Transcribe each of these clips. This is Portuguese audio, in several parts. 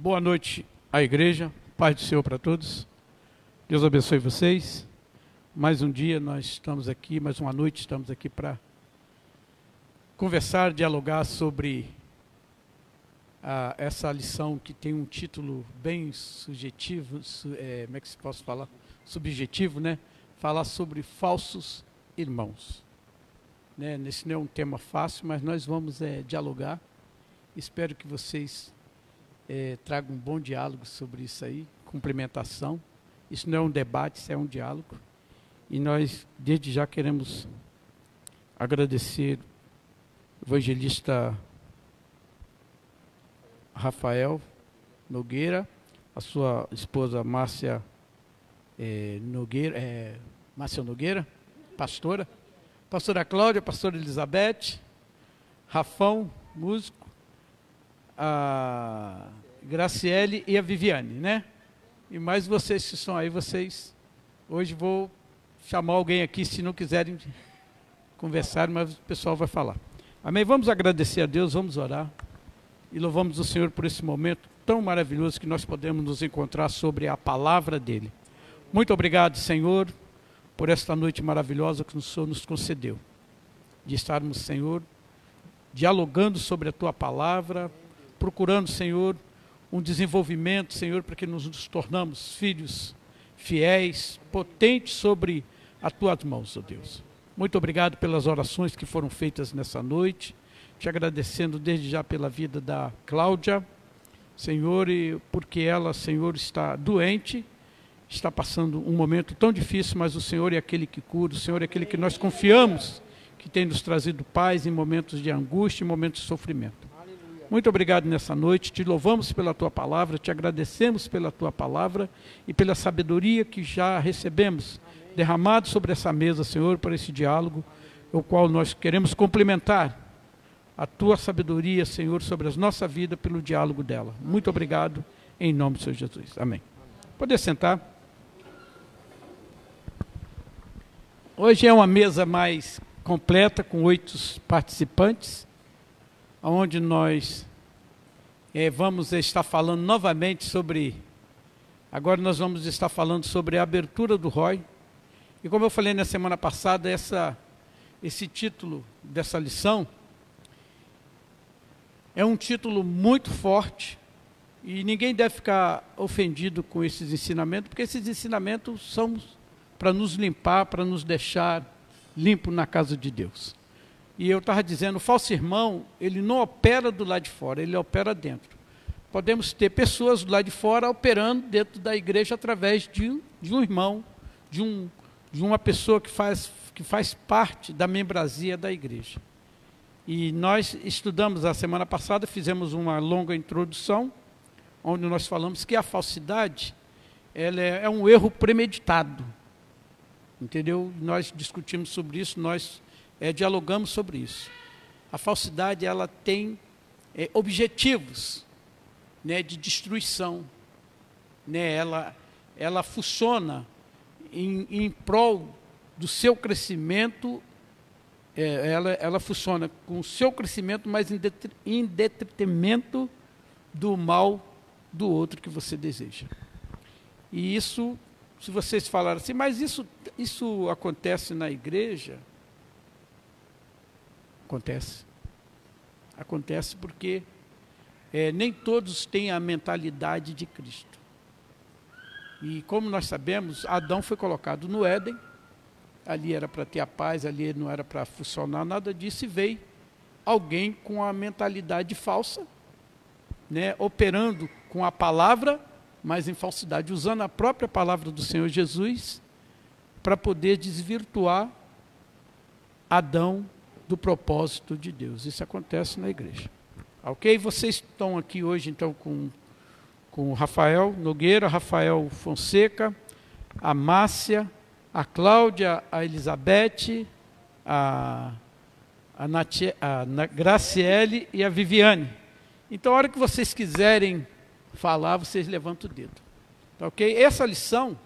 Boa noite à igreja, paz do Senhor para todos. Deus abençoe vocês. Mais um dia nós estamos aqui, mais uma noite estamos aqui para conversar, dialogar sobre ah, essa lição que tem um título bem subjetivo, su- eh, como é que se posso falar? Subjetivo, né? Falar sobre falsos irmãos. Né? Esse não é um tema fácil, mas nós vamos eh, dialogar. Espero que vocês eh, traga um bom diálogo sobre isso aí, cumplementação. Isso não é um debate, isso é um diálogo. E nós, desde já, queremos agradecer o evangelista Rafael Nogueira, a sua esposa Márcia eh, Nogueira, eh, Márcia Nogueira, pastora, pastora Cláudia, pastora Elizabeth, Rafão, músico, a Graciele e a Viviane, né? E mais vocês que estão aí, vocês. Hoje vou chamar alguém aqui, se não quiserem conversar, mas o pessoal vai falar. Amém? Vamos agradecer a Deus, vamos orar. E louvamos o Senhor por esse momento tão maravilhoso que nós podemos nos encontrar sobre a palavra dEle. Muito obrigado, Senhor, por esta noite maravilhosa que o Senhor nos concedeu. De estarmos, Senhor, dialogando sobre a Tua palavra, procurando, Senhor, um desenvolvimento, Senhor, para que nos, tornamos filhos fiéis, potentes sobre as tuas mãos, ó Deus. Muito obrigado pelas orações que foram feitas nessa noite, te agradecendo desde já pela vida da Cláudia, Senhor, e porque ela, Senhor, está doente, está passando um momento tão difícil, mas o Senhor é aquele que cura, o Senhor é aquele que nós confiamos, que tem nos trazido paz em momentos de angústia, em momentos de sofrimento. Muito obrigado nessa noite. Te louvamos pela tua palavra, te agradecemos pela tua palavra e pela sabedoria que já recebemos derramado sobre essa mesa, Senhor, para esse diálogo, o qual nós queremos complementar a tua sabedoria, Senhor, sobre a nossa vida pelo diálogo dela. Muito obrigado, em nome do Senhor Jesus. Amém. Poder sentar. Hoje é uma mesa mais completa, com oito participantes, onde nós é, vamos estar falando novamente sobre. Agora nós vamos estar falando sobre a abertura do ROI. E como eu falei na semana passada, essa, esse título dessa lição é um título muito forte e ninguém deve ficar ofendido com esses ensinamentos, porque esses ensinamentos são para nos limpar, para nos deixar limpo na casa de Deus. E eu estava dizendo, o falso irmão, ele não opera do lado de fora, ele opera dentro. Podemos ter pessoas do lado de fora operando dentro da igreja através de, de um irmão, de, um, de uma pessoa que faz, que faz parte da membrazia da igreja. E nós estudamos a semana passada, fizemos uma longa introdução, onde nós falamos que a falsidade ela é, é um erro premeditado. Entendeu? Nós discutimos sobre isso, nós é, dialogamos sobre isso. A falsidade ela tem é, objetivos né, de destruição. Né? Ela, ela funciona em, em prol do seu crescimento é, ela, ela funciona com o seu crescimento, mas em, detri, em detrimento do mal do outro que você deseja. E isso, se vocês falarem assim, mas isso, isso acontece na igreja? Acontece. Acontece porque é, nem todos têm a mentalidade de Cristo. E como nós sabemos, Adão foi colocado no Éden, ali era para ter a paz, ali não era para funcionar nada disso, e veio alguém com a mentalidade falsa, né, operando com a palavra, mas em falsidade, usando a própria palavra do Senhor Jesus para poder desvirtuar Adão do propósito de Deus. Isso acontece na igreja. Ok? Vocês estão aqui hoje, então, com, com o Rafael Nogueira, Rafael Fonseca, a Márcia, a Cláudia, a Elizabeth, a, a, Natie, a Graciele e a Viviane. Então, a hora que vocês quiserem falar, vocês levantam o dedo. Tá ok? Essa lição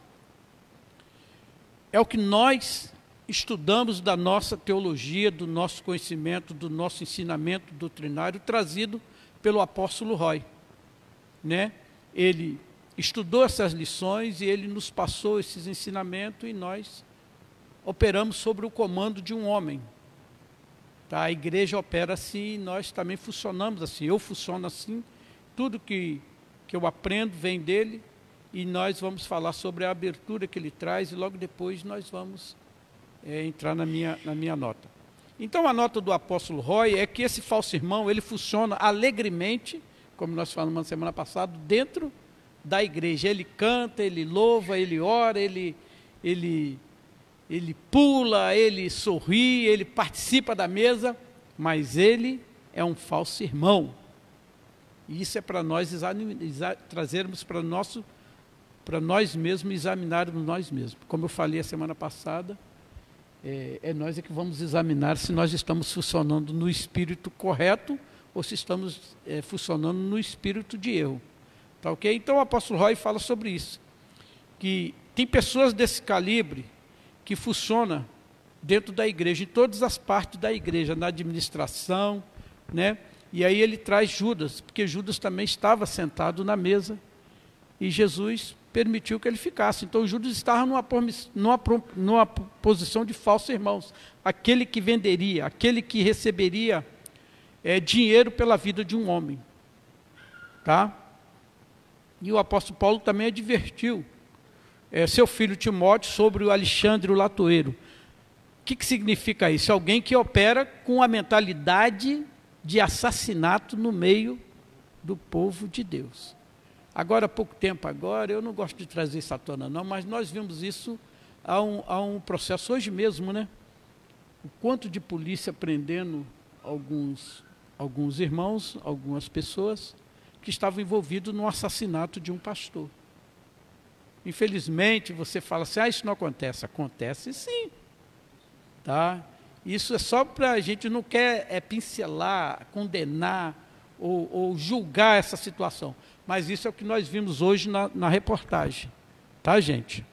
é o que nós estudamos da nossa teologia, do nosso conhecimento, do nosso ensinamento doutrinário trazido pelo apóstolo Roy. Né? Ele estudou essas lições e ele nos passou esses ensinamentos e nós operamos sobre o comando de um homem. Tá? A igreja opera assim e nós também funcionamos assim. Eu funciono assim. Tudo que, que eu aprendo vem dele e nós vamos falar sobre a abertura que ele traz e logo depois nós vamos é, entrar na minha, na minha nota. Então a nota do apóstolo Roy é que esse falso irmão ele funciona alegremente, como nós falamos na semana passada, dentro da igreja. Ele canta, ele louva, ele ora, ele, ele, ele pula, ele sorri, ele participa da mesa, mas ele é um falso irmão. E isso é para nós trazermos para nosso para nós mesmos examinarmos nós mesmos. Como eu falei a semana passada, é, é nós é que vamos examinar se nós estamos funcionando no espírito correto ou se estamos é, funcionando no espírito de erro. Tá ok? Então o apóstolo Roy fala sobre isso. Que tem pessoas desse calibre que funcionam dentro da igreja, em todas as partes da igreja, na administração, né? E aí ele traz Judas, porque Judas também estava sentado na mesa e Jesus permitiu que ele ficasse. Então Judas estava numa, numa, numa posição de falso irmãos, aquele que venderia, aquele que receberia é, dinheiro pela vida de um homem, tá? E o apóstolo Paulo também advertiu é, seu filho Timóteo sobre o Alexandre o Latoeiro. O que, que significa isso? Alguém que opera com a mentalidade de assassinato no meio do povo de Deus. Agora, há pouco tempo agora, eu não gosto de trazer isso à tona não, mas nós vimos isso há um, há um processo hoje mesmo, né? O quanto de polícia prendendo alguns, alguns irmãos, algumas pessoas que estavam envolvidos no assassinato de um pastor. Infelizmente, você fala assim: ah, isso não acontece. Acontece sim. Tá? Isso é só para a gente não quer é, pincelar, condenar ou, ou, julgar essa situação. Mas isso é o que nós vimos hoje na, na reportagem. Tá, gente?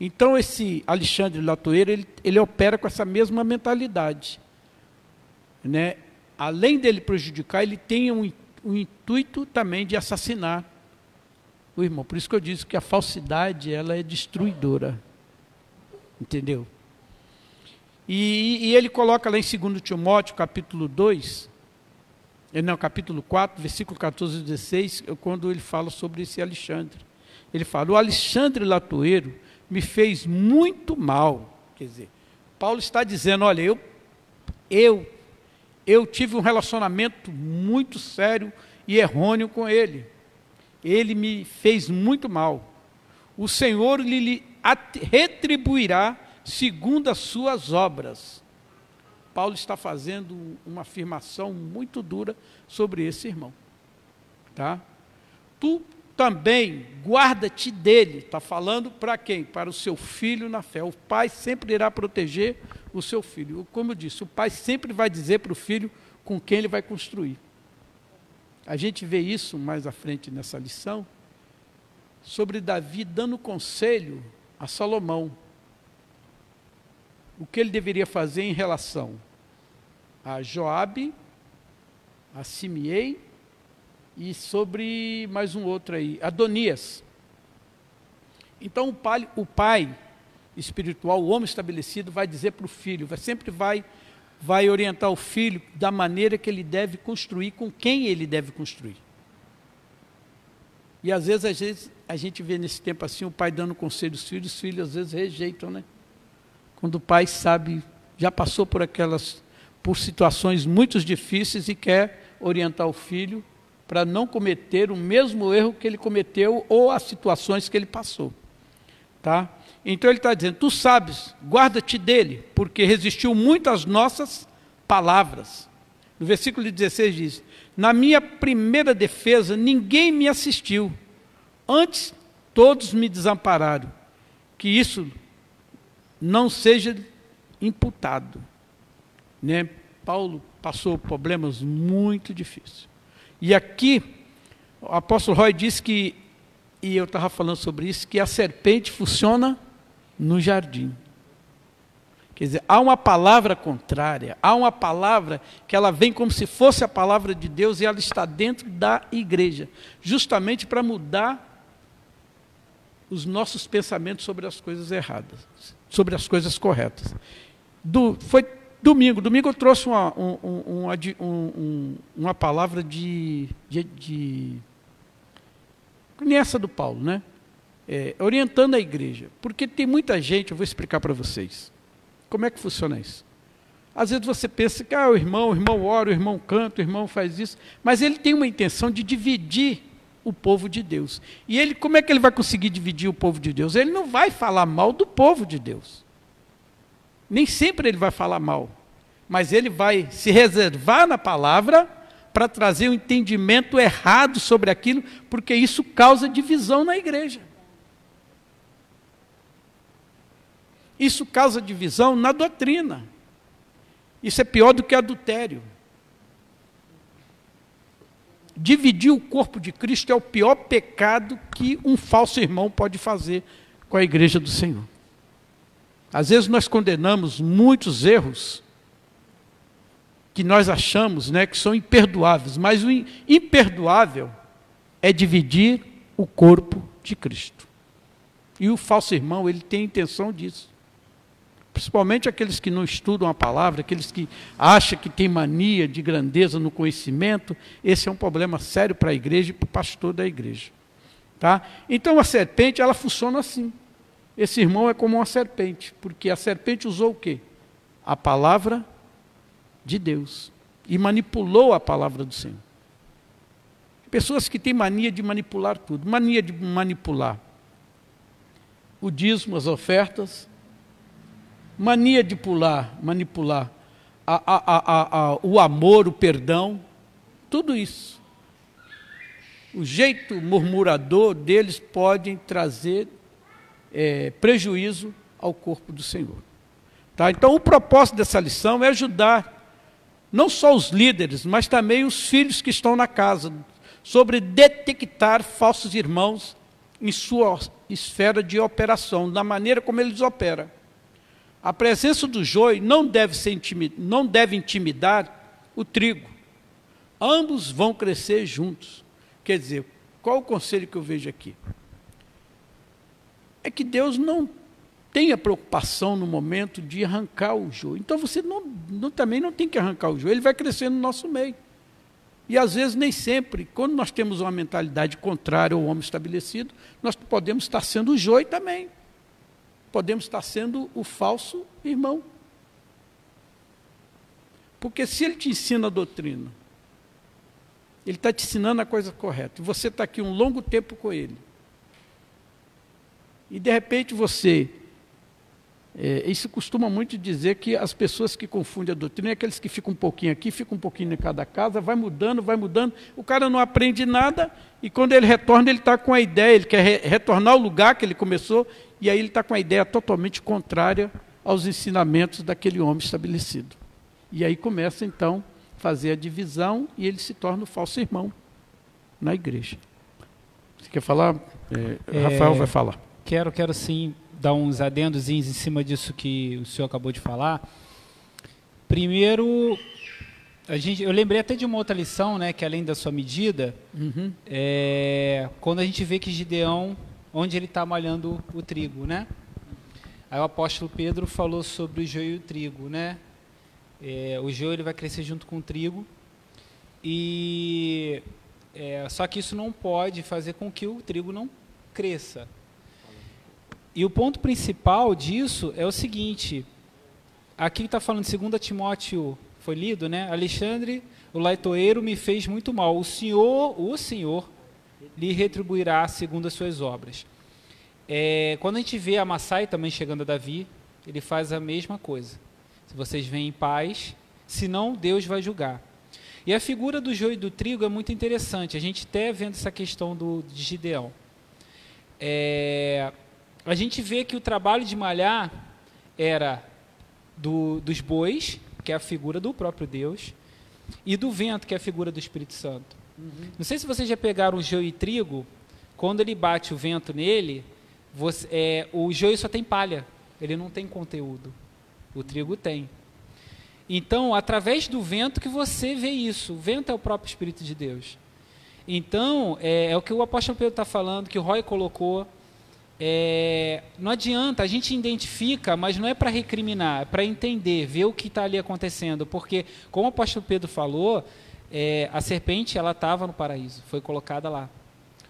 Então, esse Alexandre Latoeiro, ele, ele opera com essa mesma mentalidade. Né? Além dele prejudicar, ele tem um, um intuito também de assassinar o irmão. Por isso que eu disse que a falsidade ela é destruidora. Entendeu? E, e ele coloca lá em 2 Timóteo, capítulo 2, eh, não, capítulo 4, versículo 14 e 16, quando ele fala sobre esse Alexandre. Ele fala: O Alexandre Latoeiro me fez muito mal. Quer dizer, Paulo está dizendo: olha, eu, eu, eu tive um relacionamento muito sério e errôneo com ele. Ele me fez muito mal. O Senhor lhe retribuirá segundo as suas obras. Paulo está fazendo uma afirmação muito dura sobre esse irmão. Tá? Tu também guarda-te dele. Está falando para quem? Para o seu filho na fé. O pai sempre irá proteger o seu filho. Como eu disse, o pai sempre vai dizer para o filho com quem ele vai construir. A gente vê isso mais à frente nessa lição, sobre Davi dando conselho a Salomão. O que ele deveria fazer em relação a Joabe, a Simiei e sobre mais um outro aí, Adonias. Então o pai, o pai espiritual, o homem estabelecido, vai dizer para o filho, vai, sempre vai vai orientar o filho da maneira que ele deve construir, com quem ele deve construir. E às vezes, às vezes a gente vê nesse tempo assim o pai dando conselho aos filhos, os filhos às vezes rejeitam, né? Quando o pai sabe, já passou por aquelas, por situações muito difíceis e quer orientar o filho para não cometer o mesmo erro que ele cometeu ou as situações que ele passou. Tá? Então ele está dizendo: Tu sabes, guarda-te dele, porque resistiu muito às nossas palavras. No versículo 16 diz: Na minha primeira defesa, ninguém me assistiu, antes todos me desampararam. Que isso não seja imputado. Né? Paulo passou problemas muito difíceis. E aqui, o apóstolo Roy diz que, e eu estava falando sobre isso, que a serpente funciona no jardim. Quer dizer, há uma palavra contrária, há uma palavra que ela vem como se fosse a palavra de Deus e ela está dentro da igreja, justamente para mudar os nossos pensamentos sobre as coisas erradas, sobre as coisas corretas. Do, foi domingo, domingo eu trouxe uma, um, um, uma palavra de, de, de nessa do Paulo, né? é, orientando a igreja. Porque tem muita gente, eu vou explicar para vocês. Como é que funciona isso? Às vezes você pensa que ah, o irmão, o irmão ora, o irmão canta, o irmão faz isso, mas ele tem uma intenção de dividir o povo de Deus. E ele, como é que ele vai conseguir dividir o povo de Deus? Ele não vai falar mal do povo de Deus. Nem sempre ele vai falar mal, mas ele vai se reservar na palavra para trazer um entendimento errado sobre aquilo, porque isso causa divisão na igreja. Isso causa divisão na doutrina. Isso é pior do que adultério. Dividir o corpo de Cristo é o pior pecado que um falso irmão pode fazer com a igreja do Senhor. Às vezes nós condenamos muitos erros que nós achamos né, que são imperdoáveis, mas o imperdoável é dividir o corpo de Cristo. E o falso irmão, ele tem intenção disso principalmente aqueles que não estudam a palavra, aqueles que acham que tem mania de grandeza no conhecimento, esse é um problema sério para a igreja e para o pastor da igreja. Tá? Então a serpente, ela funciona assim. Esse irmão é como uma serpente, porque a serpente usou o quê? A palavra de Deus e manipulou a palavra do Senhor. Pessoas que têm mania de manipular tudo, mania de manipular o dízimo, as ofertas, mania de pular, manipular a, a, a, o amor, o perdão, tudo isso. O jeito murmurador deles podem trazer é, prejuízo ao corpo do Senhor. Tá? Então, o propósito dessa lição é ajudar não só os líderes, mas também os filhos que estão na casa, sobre detectar falsos irmãos em sua esfera de operação, da maneira como eles operam. A presença do joio não deve, ser intimid... não deve intimidar o trigo. Ambos vão crescer juntos. Quer dizer, qual o conselho que eu vejo aqui? É que Deus não tenha preocupação no momento de arrancar o joio. Então você não, não, também não tem que arrancar o joio, ele vai crescer no nosso meio. E às vezes, nem sempre, quando nós temos uma mentalidade contrária ao homem estabelecido, nós podemos estar sendo o joio também. Podemos estar sendo o falso irmão. Porque se ele te ensina a doutrina, ele está te ensinando a coisa correta, e você está aqui um longo tempo com ele, e de repente você é, isso costuma muito dizer que as pessoas que confundem a doutrina é aqueles que ficam um pouquinho aqui, ficam um pouquinho em cada casa, vai mudando, vai mudando, o cara não aprende nada, e quando ele retorna, ele está com a ideia, ele quer re retornar ao lugar que ele começou, e aí ele está com a ideia totalmente contrária aos ensinamentos daquele homem estabelecido. E aí começa então a fazer a divisão e ele se torna o falso irmão na igreja. Você quer falar? É, Rafael vai falar. Quero, quero sim dar uns adendos em cima disso que o senhor acabou de falar. Primeiro, a gente, eu lembrei até de uma outra lição, né, que além da sua medida, uhum. é, quando a gente vê que Gideão, onde ele está malhando o trigo, né? Aí o apóstolo Pedro falou sobre o joio e o trigo, né? É, o joio ele vai crescer junto com o trigo e é, só que isso não pode fazer com que o trigo não cresça. E o ponto principal disso é o seguinte: aqui está falando 2 Timóteo, foi lido, né? Alexandre, o leitoeiro, me fez muito mal. O Senhor, o Senhor, lhe retribuirá segundo as suas obras. É, quando a gente vê a Massai também chegando a Davi, ele faz a mesma coisa. Se vocês vêm em paz, senão Deus vai julgar. E a figura do joio e do trigo é muito interessante. A gente até vendo essa questão do, de Gideão. É, a gente vê que o trabalho de malhar era do, dos bois, que é a figura do próprio Deus, e do vento, que é a figura do Espírito Santo. Uhum. Não sei se vocês já pegaram o joio e trigo, quando ele bate o vento nele, você, é, o joio só tem palha, ele não tem conteúdo. O trigo tem. Então, através do vento que você vê isso. O vento é o próprio Espírito de Deus. Então, é, é o que o apóstolo Pedro está falando, que o Roy colocou é, não adianta, a gente identifica, mas não é para recriminar, é para entender, ver o que está ali acontecendo. Porque, como o apóstolo Pedro falou, é, a serpente ela estava no paraíso, foi colocada lá.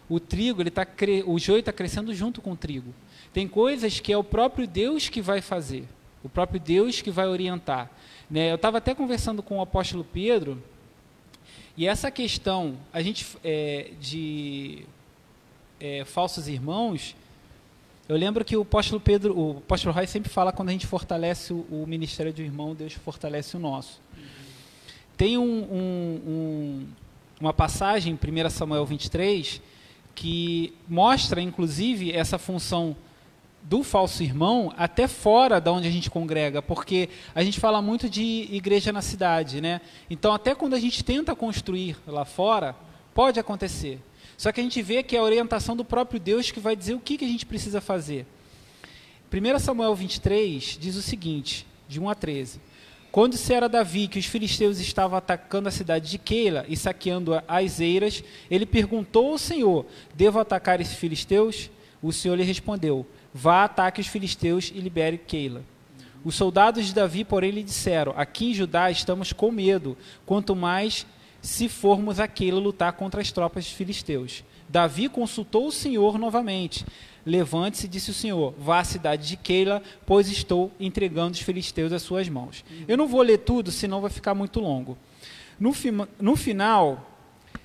O trigo, ele tá o joio está crescendo junto com o trigo. Tem coisas que é o próprio Deus que vai fazer, o próprio Deus que vai orientar. Né? Eu estava até conversando com o apóstolo Pedro, e essa questão a gente é, de é, falsos irmãos, eu lembro que o apóstolo Pedro, o apóstolo Roy sempre fala quando a gente fortalece o, o ministério do irmão, Deus fortalece o nosso. Tem um, um, um, uma passagem em 1 Samuel 23 que mostra, inclusive, essa função do falso irmão até fora da onde a gente congrega, porque a gente fala muito de igreja na cidade, né? Então, até quando a gente tenta construir lá fora, pode acontecer. Só que a gente vê que é a orientação do próprio Deus que vai dizer o que, que a gente precisa fazer. 1 Samuel 23 diz o seguinte, de 1 a 13. Quando se era Davi que os filisteus estavam atacando a cidade de Keila e saqueando as eiras, ele perguntou ao Senhor: Devo atacar esses filisteus? O Senhor lhe respondeu: Vá, ataque os filisteus e libere Keila. Os soldados de Davi, porém, lhe disseram: Aqui em Judá estamos com medo, quanto mais se formos aquele lutar contra as tropas dos filisteus. Davi consultou o Senhor novamente. Levante-se, disse o Senhor, vá à cidade de Keila, pois estou entregando os filisteus às suas mãos. Eu não vou ler tudo, senão vai ficar muito longo. No, no final,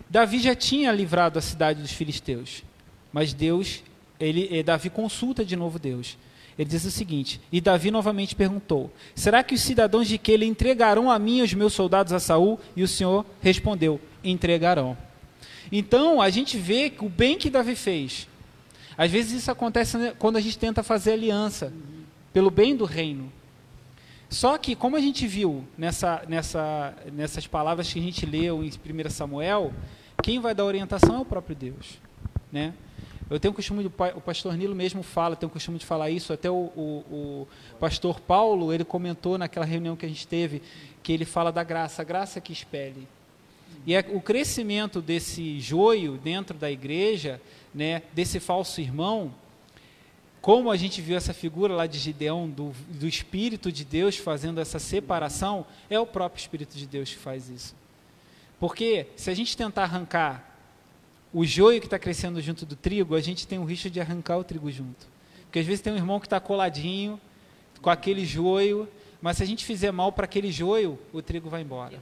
Davi já tinha livrado a cidade dos filisteus, mas Deus, ele, eh, Davi consulta de novo Deus. Ele diz o seguinte: E Davi novamente perguntou: Será que os cidadãos de Keila entregarão a mim os meus soldados a Saul? E o Senhor respondeu: entregarão. Então, a gente vê o bem que Davi fez. Às vezes isso acontece né, quando a gente tenta fazer aliança pelo bem do reino. Só que, como a gente viu nessa, nessa, nessas palavras que a gente leu em 1 Samuel, quem vai dar orientação é o próprio Deus. Né? Eu tenho o costume, de, o pastor Nilo mesmo fala, tem o costume de falar isso, até o, o, o, pastor Paulo, ele comentou naquela reunião que a gente teve, que ele fala da graça, a graça que espelhe. E é, o crescimento desse joio dentro da igreja, né, desse falso irmão, como a gente viu essa figura lá de Gideão, do, do Espírito de Deus fazendo essa separação, é o próprio Espírito de Deus que faz isso. Porque se a gente tentar arrancar o joio que está crescendo junto do trigo, a gente tem o risco de arrancar o trigo junto. Porque às vezes tem um irmão que está coladinho com aquele joio, mas se a gente fizer mal para aquele joio, o trigo vai embora.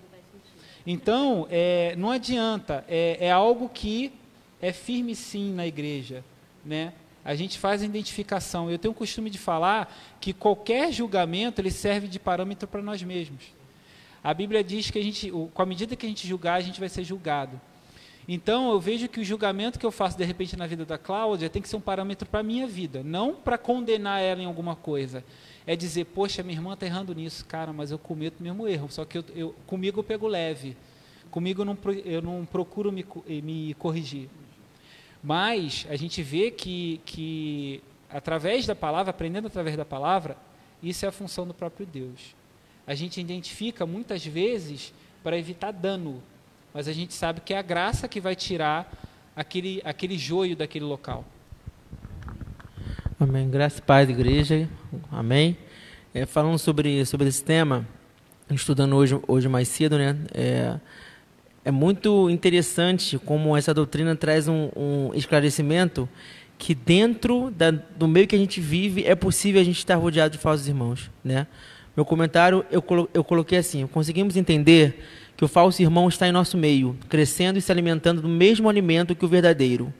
Então, é, não adianta, é, é algo que é firme sim na igreja, né? a gente faz a identificação. Eu tenho o costume de falar que qualquer julgamento ele serve de parâmetro para nós mesmos. A Bíblia diz que a gente, com a medida que a gente julgar, a gente vai ser julgado. Então, eu vejo que o julgamento que eu faço de repente na vida da Cláudia tem que ser um parâmetro para a minha vida, não para condenar ela em alguma coisa. É dizer, poxa, minha irmã está errando nisso, cara, mas eu cometo o mesmo erro, só que eu, eu, comigo eu pego leve, comigo eu não, eu não procuro me, me corrigir. Mas a gente vê que, que, através da palavra, aprendendo através da palavra, isso é a função do próprio Deus. A gente identifica muitas vezes para evitar dano, mas a gente sabe que é a graça que vai tirar aquele, aquele joio daquele local. Amém. Graça e paz, igreja. Amém. É, falando sobre, sobre esse tema, estudando hoje, hoje mais cedo, né? É, é muito interessante como essa doutrina traz um, um esclarecimento que dentro da, do meio que a gente vive é possível a gente estar rodeado de falsos irmãos, né? Meu comentário eu, colo, eu coloquei assim: conseguimos entender que o falso irmão está em nosso meio, crescendo e se alimentando do mesmo alimento que o verdadeiro.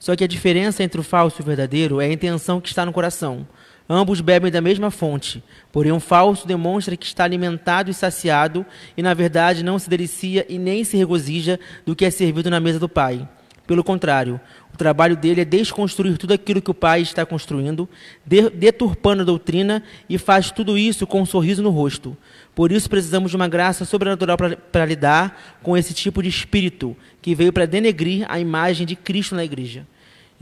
Só que a diferença entre o falso e o verdadeiro é a intenção que está no coração. Ambos bebem da mesma fonte, porém um falso demonstra que está alimentado e saciado e, na verdade, não se delicia e nem se regozija do que é servido na mesa do Pai. Pelo contrário, o trabalho dele é desconstruir tudo aquilo que o Pai está construindo, deturpando a doutrina e faz tudo isso com um sorriso no rosto. Por isso precisamos de uma graça sobrenatural para lidar com esse tipo de espírito que veio para denegrir a imagem de Cristo na igreja.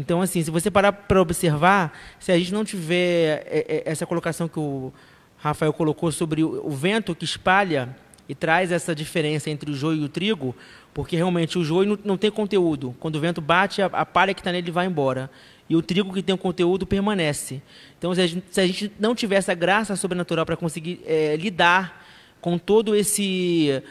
Então, assim, se você parar para observar, se a gente não tiver é, é, essa colocação que o Rafael colocou sobre o vento que espalha e traz essa diferença entre o joio e o trigo, porque realmente o joio não, tem conteúdo. Quando o vento bate, a, palha que está nele vai embora. E o trigo que tem o conteúdo permanece. Então, se a gente, se a gente não tiver essa graça sobrenatural para conseguir é, lidar com todo esse.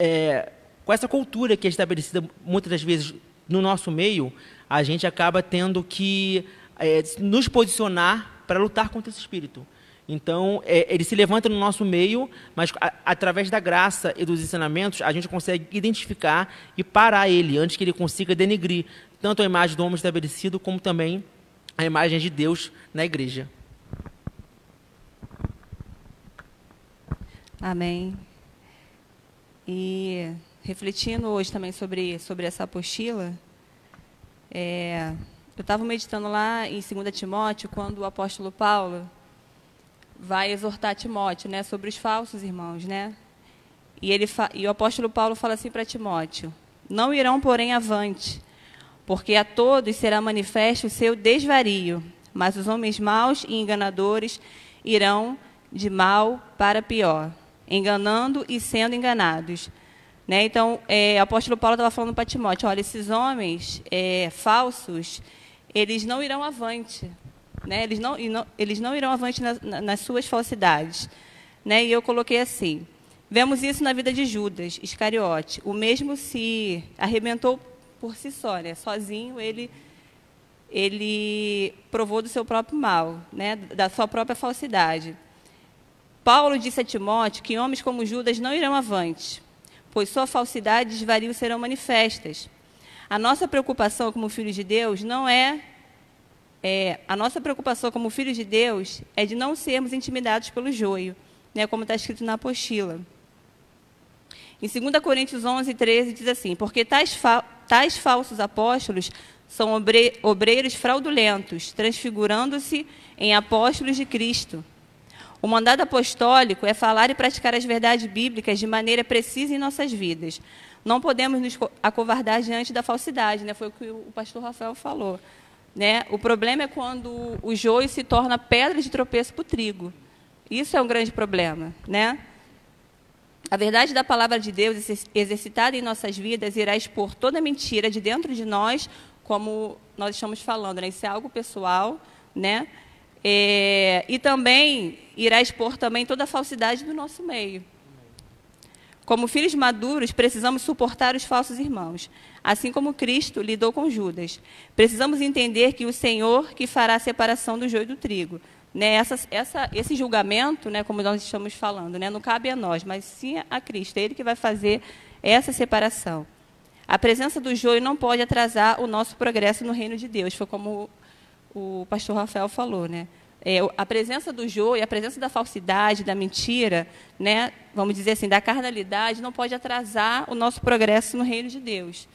É, com essa cultura que é estabelecida muitas das vezes no nosso meio, a gente acaba tendo que é, nos posicionar para lutar contra esse espírito. Então, é, ele se levanta no nosso meio, mas a, através da graça e dos ensinamentos, a gente consegue identificar e parar ele antes que ele consiga denegrir tanto a imagem do homem estabelecido, como também a imagem de Deus na igreja. Amém. E refletindo hoje também sobre, sobre essa apostila, é, eu estava meditando lá em 2 Timóteo, quando o apóstolo Paulo vai exortar Timóteo né, sobre os falsos irmãos. Né? E, ele e o apóstolo Paulo fala assim para Timóteo: Não irão, porém, avante, porque a todos será manifesto o seu desvario, mas os homens maus e enganadores irão de mal para pior, enganando e sendo enganados. Né? Então, é, o apóstolo Paulo estava falando para Timóteo, olha, esses homens é, falsos, eles não irão avante. Né? Eles, não, eles não irão avante na, nas suas falsidades. Né? E eu coloquei assim, vemos isso na vida de Judas Iscariote. O mesmo se arrebentou por si só, né? sozinho ele, ele provou do seu próprio mal, né? da sua própria falsidade. Paulo disse a Timóteo que homens como Judas não irão avante, pois sua falsidade e desvario serão manifestas. A nossa preocupação como filhos de Deus não é, é, a nossa preocupação como filhos de Deus é de não sermos intimidados pelo joio, né, como está escrito na apostila. Em 2 Coríntios 11, 13, diz assim: Porque tais, fa tais falsos apóstolos são obre obreiros fraudulentos, transfigurando-se em apóstolos de Cristo. O mandado apostólico é falar e praticar as verdades bíblicas de maneira precisa em nossas vidas. Não podemos nos acovardar diante da falsidade, né? foi o que o pastor Rafael falou. Né? O problema é quando o joio se torna pedra de tropeço para o trigo. Isso é um grande problema. Né? A verdade da palavra de Deus exercitada em nossas vidas irá expor toda mentira de dentro de nós, como nós estamos falando. Né? Isso é algo pessoal, né? É, e também irá expor também toda a falsidade do nosso meio. Como filhos maduros, precisamos suportar os falsos irmãos, assim como Cristo lidou com Judas. Precisamos entender que o Senhor que fará a separação do joio do trigo. Né, essa, essa, esse julgamento, né, como nós estamos falando, né, não cabe a nós, mas sim a Cristo. É Ele que vai fazer essa separação. A presença do joio não pode atrasar o nosso progresso no reino de Deus. Foi como o pastor Rafael falou, né? É, a presença do joio, a presença da falsidade, da mentira, né, vamos dizer assim, da carnalidade, não pode atrasar o nosso progresso no reino de Deus.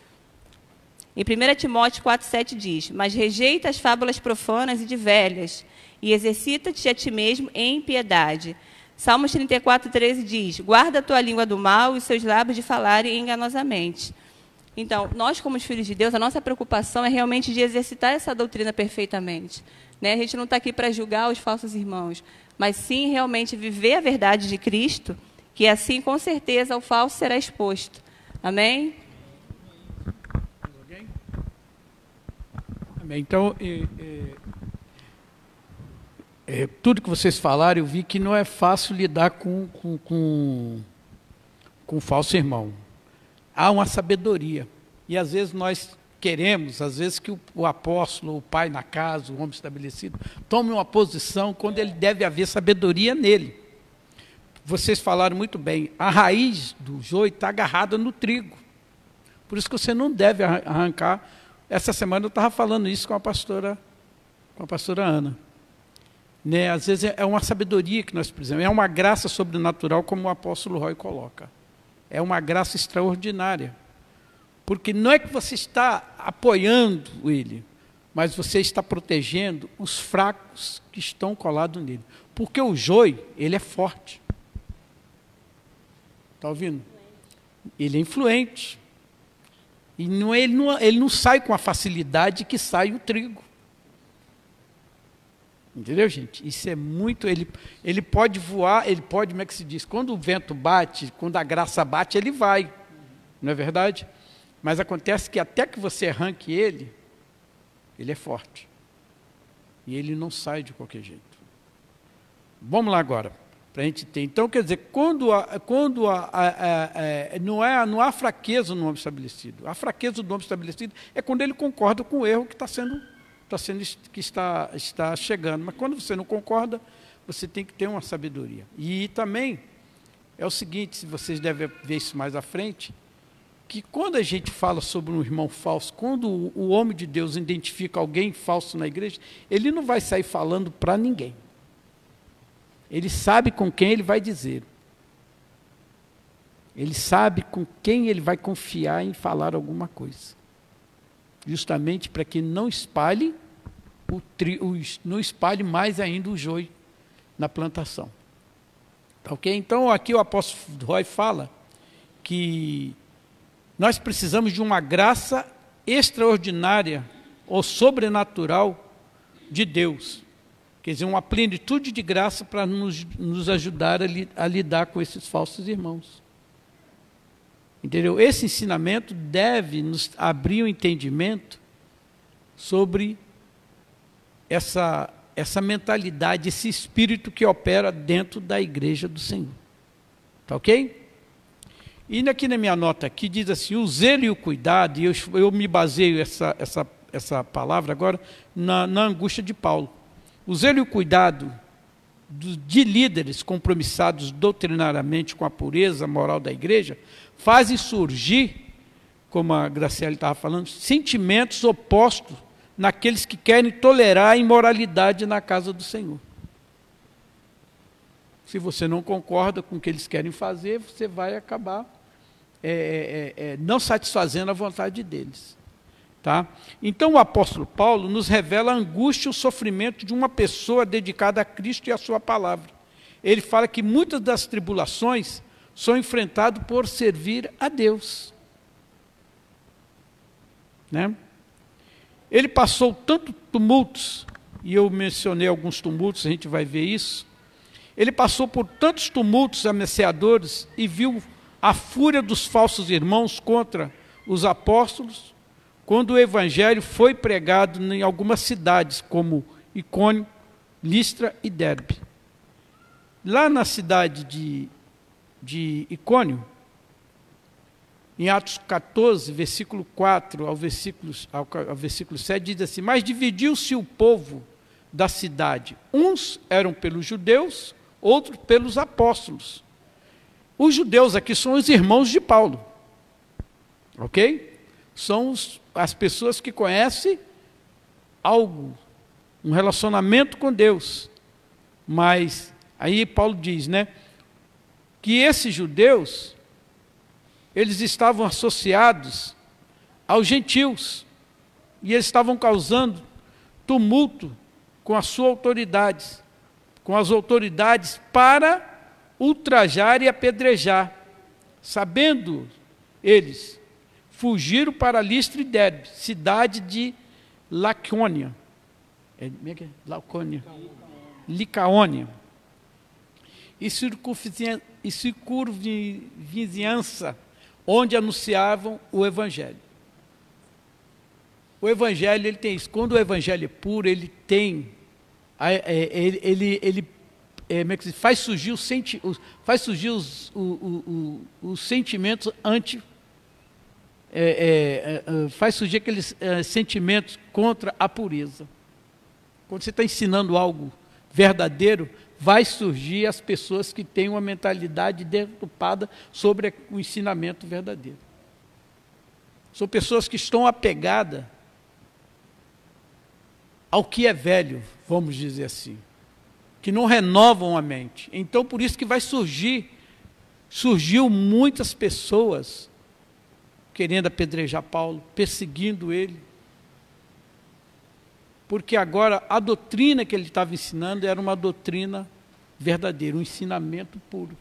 Em 1 Timóteo 4,7 diz: Mas rejeita as fábulas profanas e de velhas, e exercita-te a ti mesmo em piedade. Salmos 34,13 diz: Guarda a tua língua do mal e seus lábios de falarem enganosamente. Então, nós, como os filhos de Deus, a nossa preocupação é realmente de exercitar essa doutrina perfeitamente. Né? A gente não está aqui para julgar os falsos irmãos, mas sim realmente viver a verdade de Cristo, que assim, com certeza, o falso será exposto. Amém? Amém. Então, é, é, é, tudo que vocês falaram, eu vi que não é fácil lidar com, com, com, com o falso irmão há uma sabedoria. E às vezes nós queremos, às vezes, que o, o, apóstolo, o pai na casa, o homem estabelecido, tome uma posição quando ele deve haver sabedoria nele. Vocês falaram muito bem, a raiz do joio está agarrada no trigo. Por isso que você não deve arrancar. Essa semana eu estava falando isso com a pastora, com a pastora Ana. Né? Às vezes é uma sabedoria que nós precisamos, é uma graça sobrenatural, como o apóstolo Roy coloca é uma graça extraordinária. Porque não é que você está apoiando ele, mas você está protegendo os fracos que estão colados nele. Porque o joio, ele é forte. Está ouvindo? Ele é influente. E não, ele, não, ele não sai com a facilidade que sai o trigo. Entendeu, gente? Isso é muito. Ele, ele pode voar, ele pode, como é que se diz? Quando o vento bate, quando a graça bate, ele vai. Não é verdade? Mas acontece que até que você arranque ele, ele é forte. E ele não sai de qualquer jeito. Vamos lá agora, para a gente ter. Então, quer dizer, quando, a, quando a, a, não, é, não há fraqueza no homem estabelecido. A fraqueza do homem estabelecido é quando ele concorda com o erro que está sendo está sendo que está, está chegando. Mas quando você não concorda, você tem que ter uma sabedoria. E também é o seguinte, se vocês devem ver isso mais à frente, que quando a gente fala sobre um irmão falso, quando o, homem de Deus identifica alguém falso na igreja, ele não vai sair falando para ninguém. Ele sabe com quem ele vai dizer. Ele sabe com quem ele vai confiar em falar alguma coisa justamente para que não espalhe o tri, o, não espalhe mais ainda o joio na plantação. Tá ok? Então aqui o apóstolo Roy fala que nós precisamos de uma graça extraordinária ou sobrenatural de Deus. Quer dizer, uma plenitude de graça para nos, nos ajudar a, li, a lidar com esses falsos irmãos. Entendeu? Esse ensinamento deve nos abrir o um entendimento sobre essa, essa mentalidade, esse espírito que opera dentro da igreja do Senhor. Tá ok? E aqui na minha nota aqui diz assim, o zelo e o cuidado, e eu, eu me baseio essa, essa, essa palavra agora na, na angústia de Paulo. O zelo e o cuidado de líderes compromissados doutrinariamente com a pureza moral da igreja fazem surgir, como a Graciela estava falando, sentimentos opostos naqueles que querem tolerar a imoralidade na casa do Senhor. Se você não concorda com o que eles querem fazer, você vai acabar é, é, é, não satisfazendo a vontade deles. Tá? Então o apóstolo Paulo nos revela a angústia e o sofrimento de uma pessoa dedicada a Cristo e a sua palavra. Ele fala que muitas das tribulações são enfrentadas por servir a Deus. Né? Ele passou tanto tumultos, e eu mencionei alguns tumultos, a gente vai ver isso. Ele passou por tantos tumultos ameaçadores e viu a fúria dos falsos irmãos contra os apóstolos, quando o evangelho foi pregado em algumas cidades, como Icônio, Listra e Derbe. Lá na cidade de, de Icônio, em Atos 14, versículo 4 ao versículo, ao, ao versículo 7, diz assim: Mas dividiu-se o povo da cidade. Uns eram pelos judeus, outros pelos apóstolos. Os judeus aqui são os irmãos de Paulo. Ok? São os, as pessoas que conhecem algo, um relacionamento com Deus. Mas aí Paulo diz, né? Que esses judeus eles estavam associados aos gentios e eles estavam causando tumulto com a sua autoridade, com as autoridades para ultrajar e apedrejar. Sabendo eles, fugiram para Listra Derbe, cidade de Lacônia. É, é, é? Lacônia. Licaônia. E circunvizinhança onde anunciavam o Evangelho. O Evangelho ele tem isso. Quando o Evangelho é puro, ele tem, é, ele, ele, ele é, é faz surgir, os, senti, faz surgir os, o, o, o, os sentimentos anti, é, é, é, faz surgir aqueles é, sentimentos contra a pureza. Quando você está ensinando algo verdadeiro, vai surgir as pessoas que têm uma mentalidade deturpada sobre o ensinamento verdadeiro. São pessoas que estão apegadas ao que é velho, vamos dizer assim, que não renovam a mente. Então, por isso que vai surgir, surgiu muitas pessoas querendo apedrejar Paulo, perseguindo ele, porque agora a doutrina que ele estava ensinando era uma doutrina verdadeira, um ensinamento puro.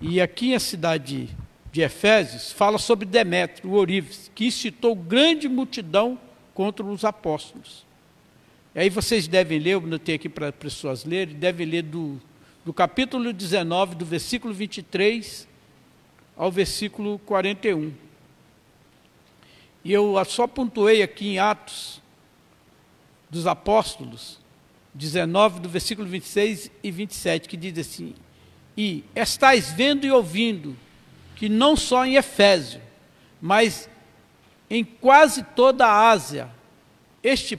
E aqui a cidade de Efésios fala sobre Demétrio, o Orives, que incitou grande multidão contra os apóstolos. E aí vocês devem ler, eu notei aqui para as pessoas lerem, devem ler do, do capítulo 19, do versículo 23 ao versículo 41. E eu só pontuei aqui em Atos dos apóstolos, 19, do versículo 26 e 27, que diz assim: E estáis vendo e ouvindo que não só em Efésio, mas em quase toda a Ásia, este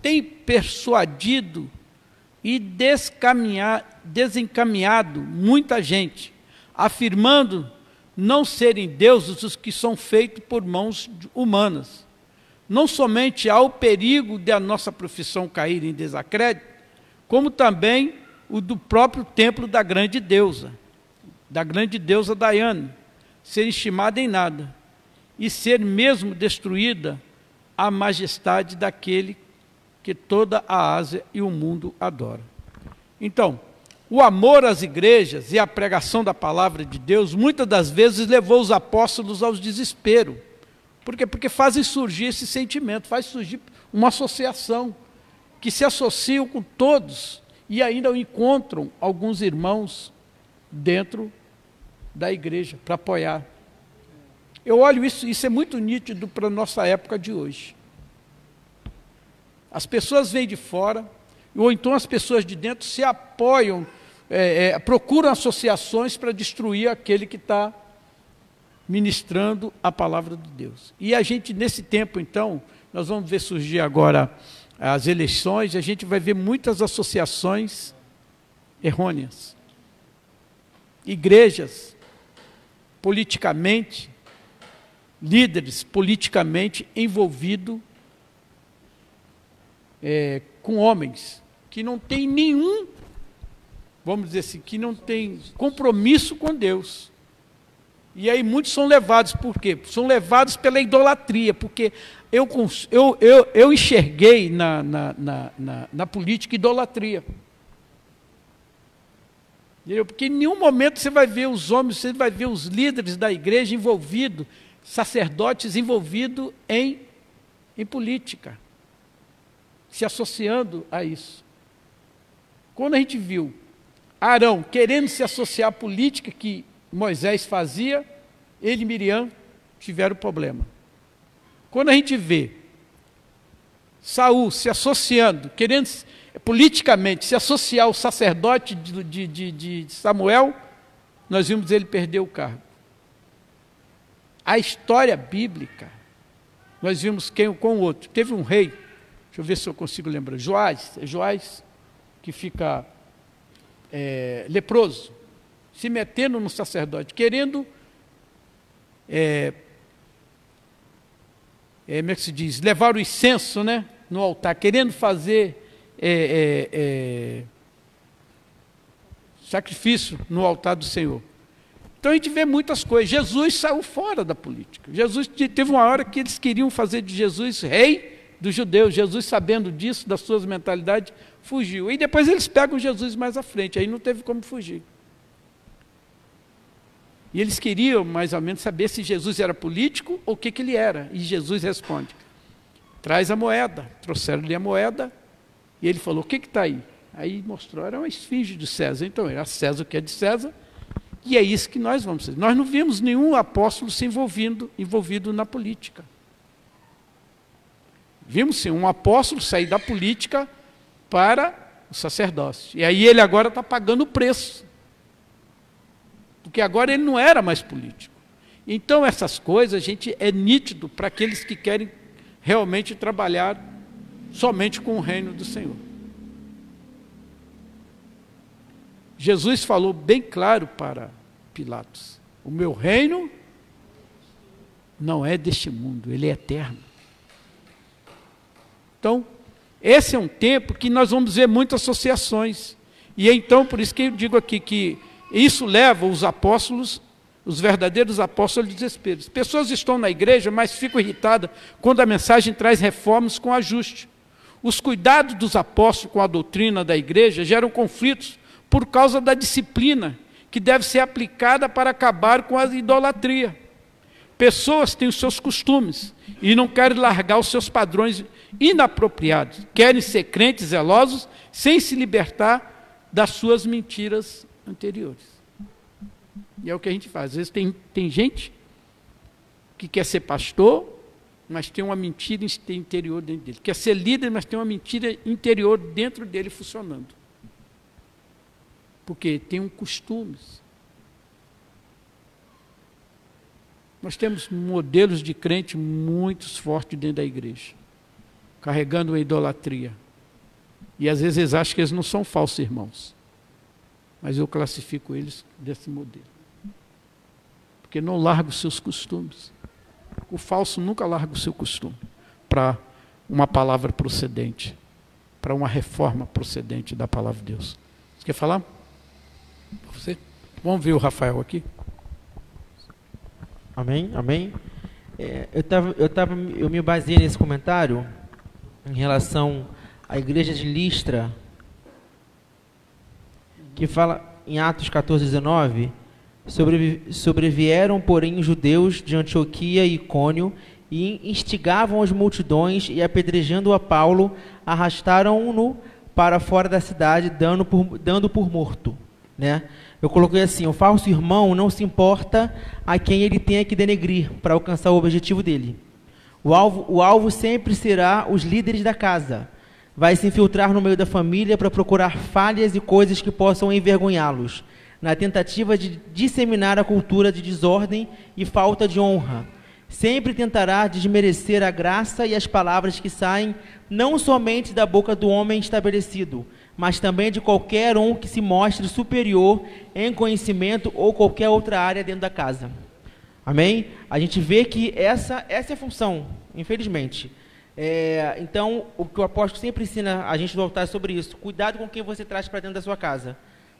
tem persuadido e desencaminhado muita gente, afirmando não serem deuses os que são feitos por mãos humanas não somente há o perigo de a nossa profissão cair em desacrédito, como também o do próprio templo da grande deusa, da grande deusa Diane, ser estimada em nada e ser mesmo destruída a majestade daquele que toda a Ásia e o mundo adora. Então, o amor às igrejas e a pregação da palavra de Deus muitas das vezes levou os apóstolos ao desespero por quê? Porque fazem surgir esse sentimento, faz surgir uma associação que se associam com todos e ainda encontram alguns irmãos dentro da igreja para apoiar. Eu olho isso, isso é muito nítido para a nossa época de hoje. As pessoas vêm de fora, ou então as pessoas de dentro se apoiam, é, é, procuram associações para destruir aquele que está ministrando a palavra de Deus. E a gente, nesse tempo, então, nós vamos ver surgir agora as eleições, a gente vai ver muitas associações errôneas. Igrejas, politicamente, líderes politicamente envolvidos é, com homens que não têm nenhum, vamos dizer assim, que não têm compromisso com Deus E aí muitos são levados, por quê? São levados pela idolatria, porque eu, eu, eu, eu enxerguei na, na, na, na, na política idolatria. Porque em nenhum momento você vai ver os homens, você vai ver os líderes da igreja envolvidos, sacerdotes envolvidos em, em política, se associando a isso. Quando a gente viu Arão querendo se associar à política que Moisés fazia, ele e Miriam tiveram problema. Quando a gente vê Saul se associando, querendo politicamente se associar ao sacerdote de, de, de, Samuel, nós vimos ele perder o cargo. A história bíblica, nós vimos quem com o outro. Teve um rei, deixa eu ver se eu consigo lembrar, Joás, é Joás, que fica é, leproso, se metendo no sacerdote, querendo, é, é, como é que se diz, levar o incenso né, no altar, querendo fazer é, é, é, sacrifício no altar do Senhor. Então a gente vê muitas coisas. Jesus saiu fora da política. Jesus teve uma hora que eles queriam fazer de Jesus rei dos judeus. Jesus, sabendo disso, das suas mentalidades, fugiu. E depois eles pegam Jesus mais à frente. Aí não teve como fugir. E eles queriam mais ou menos saber se Jesus era político ou o que, que ele era. E Jesus responde: traz a moeda. Trouxeram-lhe a moeda e ele falou: O que está aí? Aí mostrou, era uma esfinge de César. Então, era César o que é de César, e é isso que nós vamos fazer. Nós não vimos nenhum apóstolo se envolvindo, envolvido na política. Vimos sim um apóstolo sair da política para o sacerdócio. E aí ele agora está pagando o preço. Porque agora ele não era mais político. Então essas coisas, a gente é nítido para aqueles que querem realmente trabalhar somente com o reino do Senhor. Jesus falou bem claro para Pilatos: O meu reino não é deste mundo, ele é eterno. Então, esse é um tempo que nós vamos ver muitas associações. E então, por isso que eu digo aqui que isso leva os apóstolos, os verdadeiros apóstolos, ao desespero. As pessoas estão na igreja, mas ficam irritadas quando a mensagem traz reformas com ajuste. Os cuidados dos apóstolos com a doutrina da igreja geram conflitos por causa da disciplina que deve ser aplicada para acabar com a idolatria. Pessoas têm os seus costumes e não querem largar os seus padrões inapropriados. Querem ser crentes zelosos sem se libertar das suas mentiras anteriores. E é o que a gente faz. Às vezes tem, tem gente que quer ser pastor, mas tem uma mentira interior dentro dele. Quer ser líder, mas tem uma mentira interior dentro dele funcionando. Porque tem um costumes. Nós temos modelos de crente muito fortes dentro da igreja, carregando a idolatria. E às vezes eles acham que eles não são falsos irmãos. Mas eu classifico eles desse modelo. Porque não largam seus costumes. O falso nunca larga o seu costume para uma palavra procedente, para uma reforma procedente da palavra de Deus. Você quer falar? Você? Vamos ver o Rafael aqui. Amém, amém. É, eu, tava, eu, tava, eu me baseei nesse comentário em relação à igreja de Listra, que fala em Atos 14, 19 sobrevieram, porém, os judeus de Antioquia e Icônio e instigavam as multidões e, apedrejando a Paulo, arrastaram-no para fora da cidade, dando por, dando por morto. Né? Eu coloquei assim: o falso irmão não se importa a quem ele tenha que denegrir para alcançar o objetivo dele. O alvo, o alvo sempre será os líderes da casa. Vai se infiltrar no meio da família para procurar falhas e coisas que possam envergonhá-los na tentativa de disseminar a cultura de desordem e falta de honra. Sempre tentará desmerecer a graça e as palavras que saem não somente da boca do homem estabelecido, mas também de qualquer um que se mostre superior em conhecimento ou qualquer outra área dentro da casa. Amém? A gente vê que essa, essa é a função, infelizmente. É, então, o que o apóstolo sempre ensina a gente voltar sobre isso. Cuidado com quem você traz para dentro da sua casa.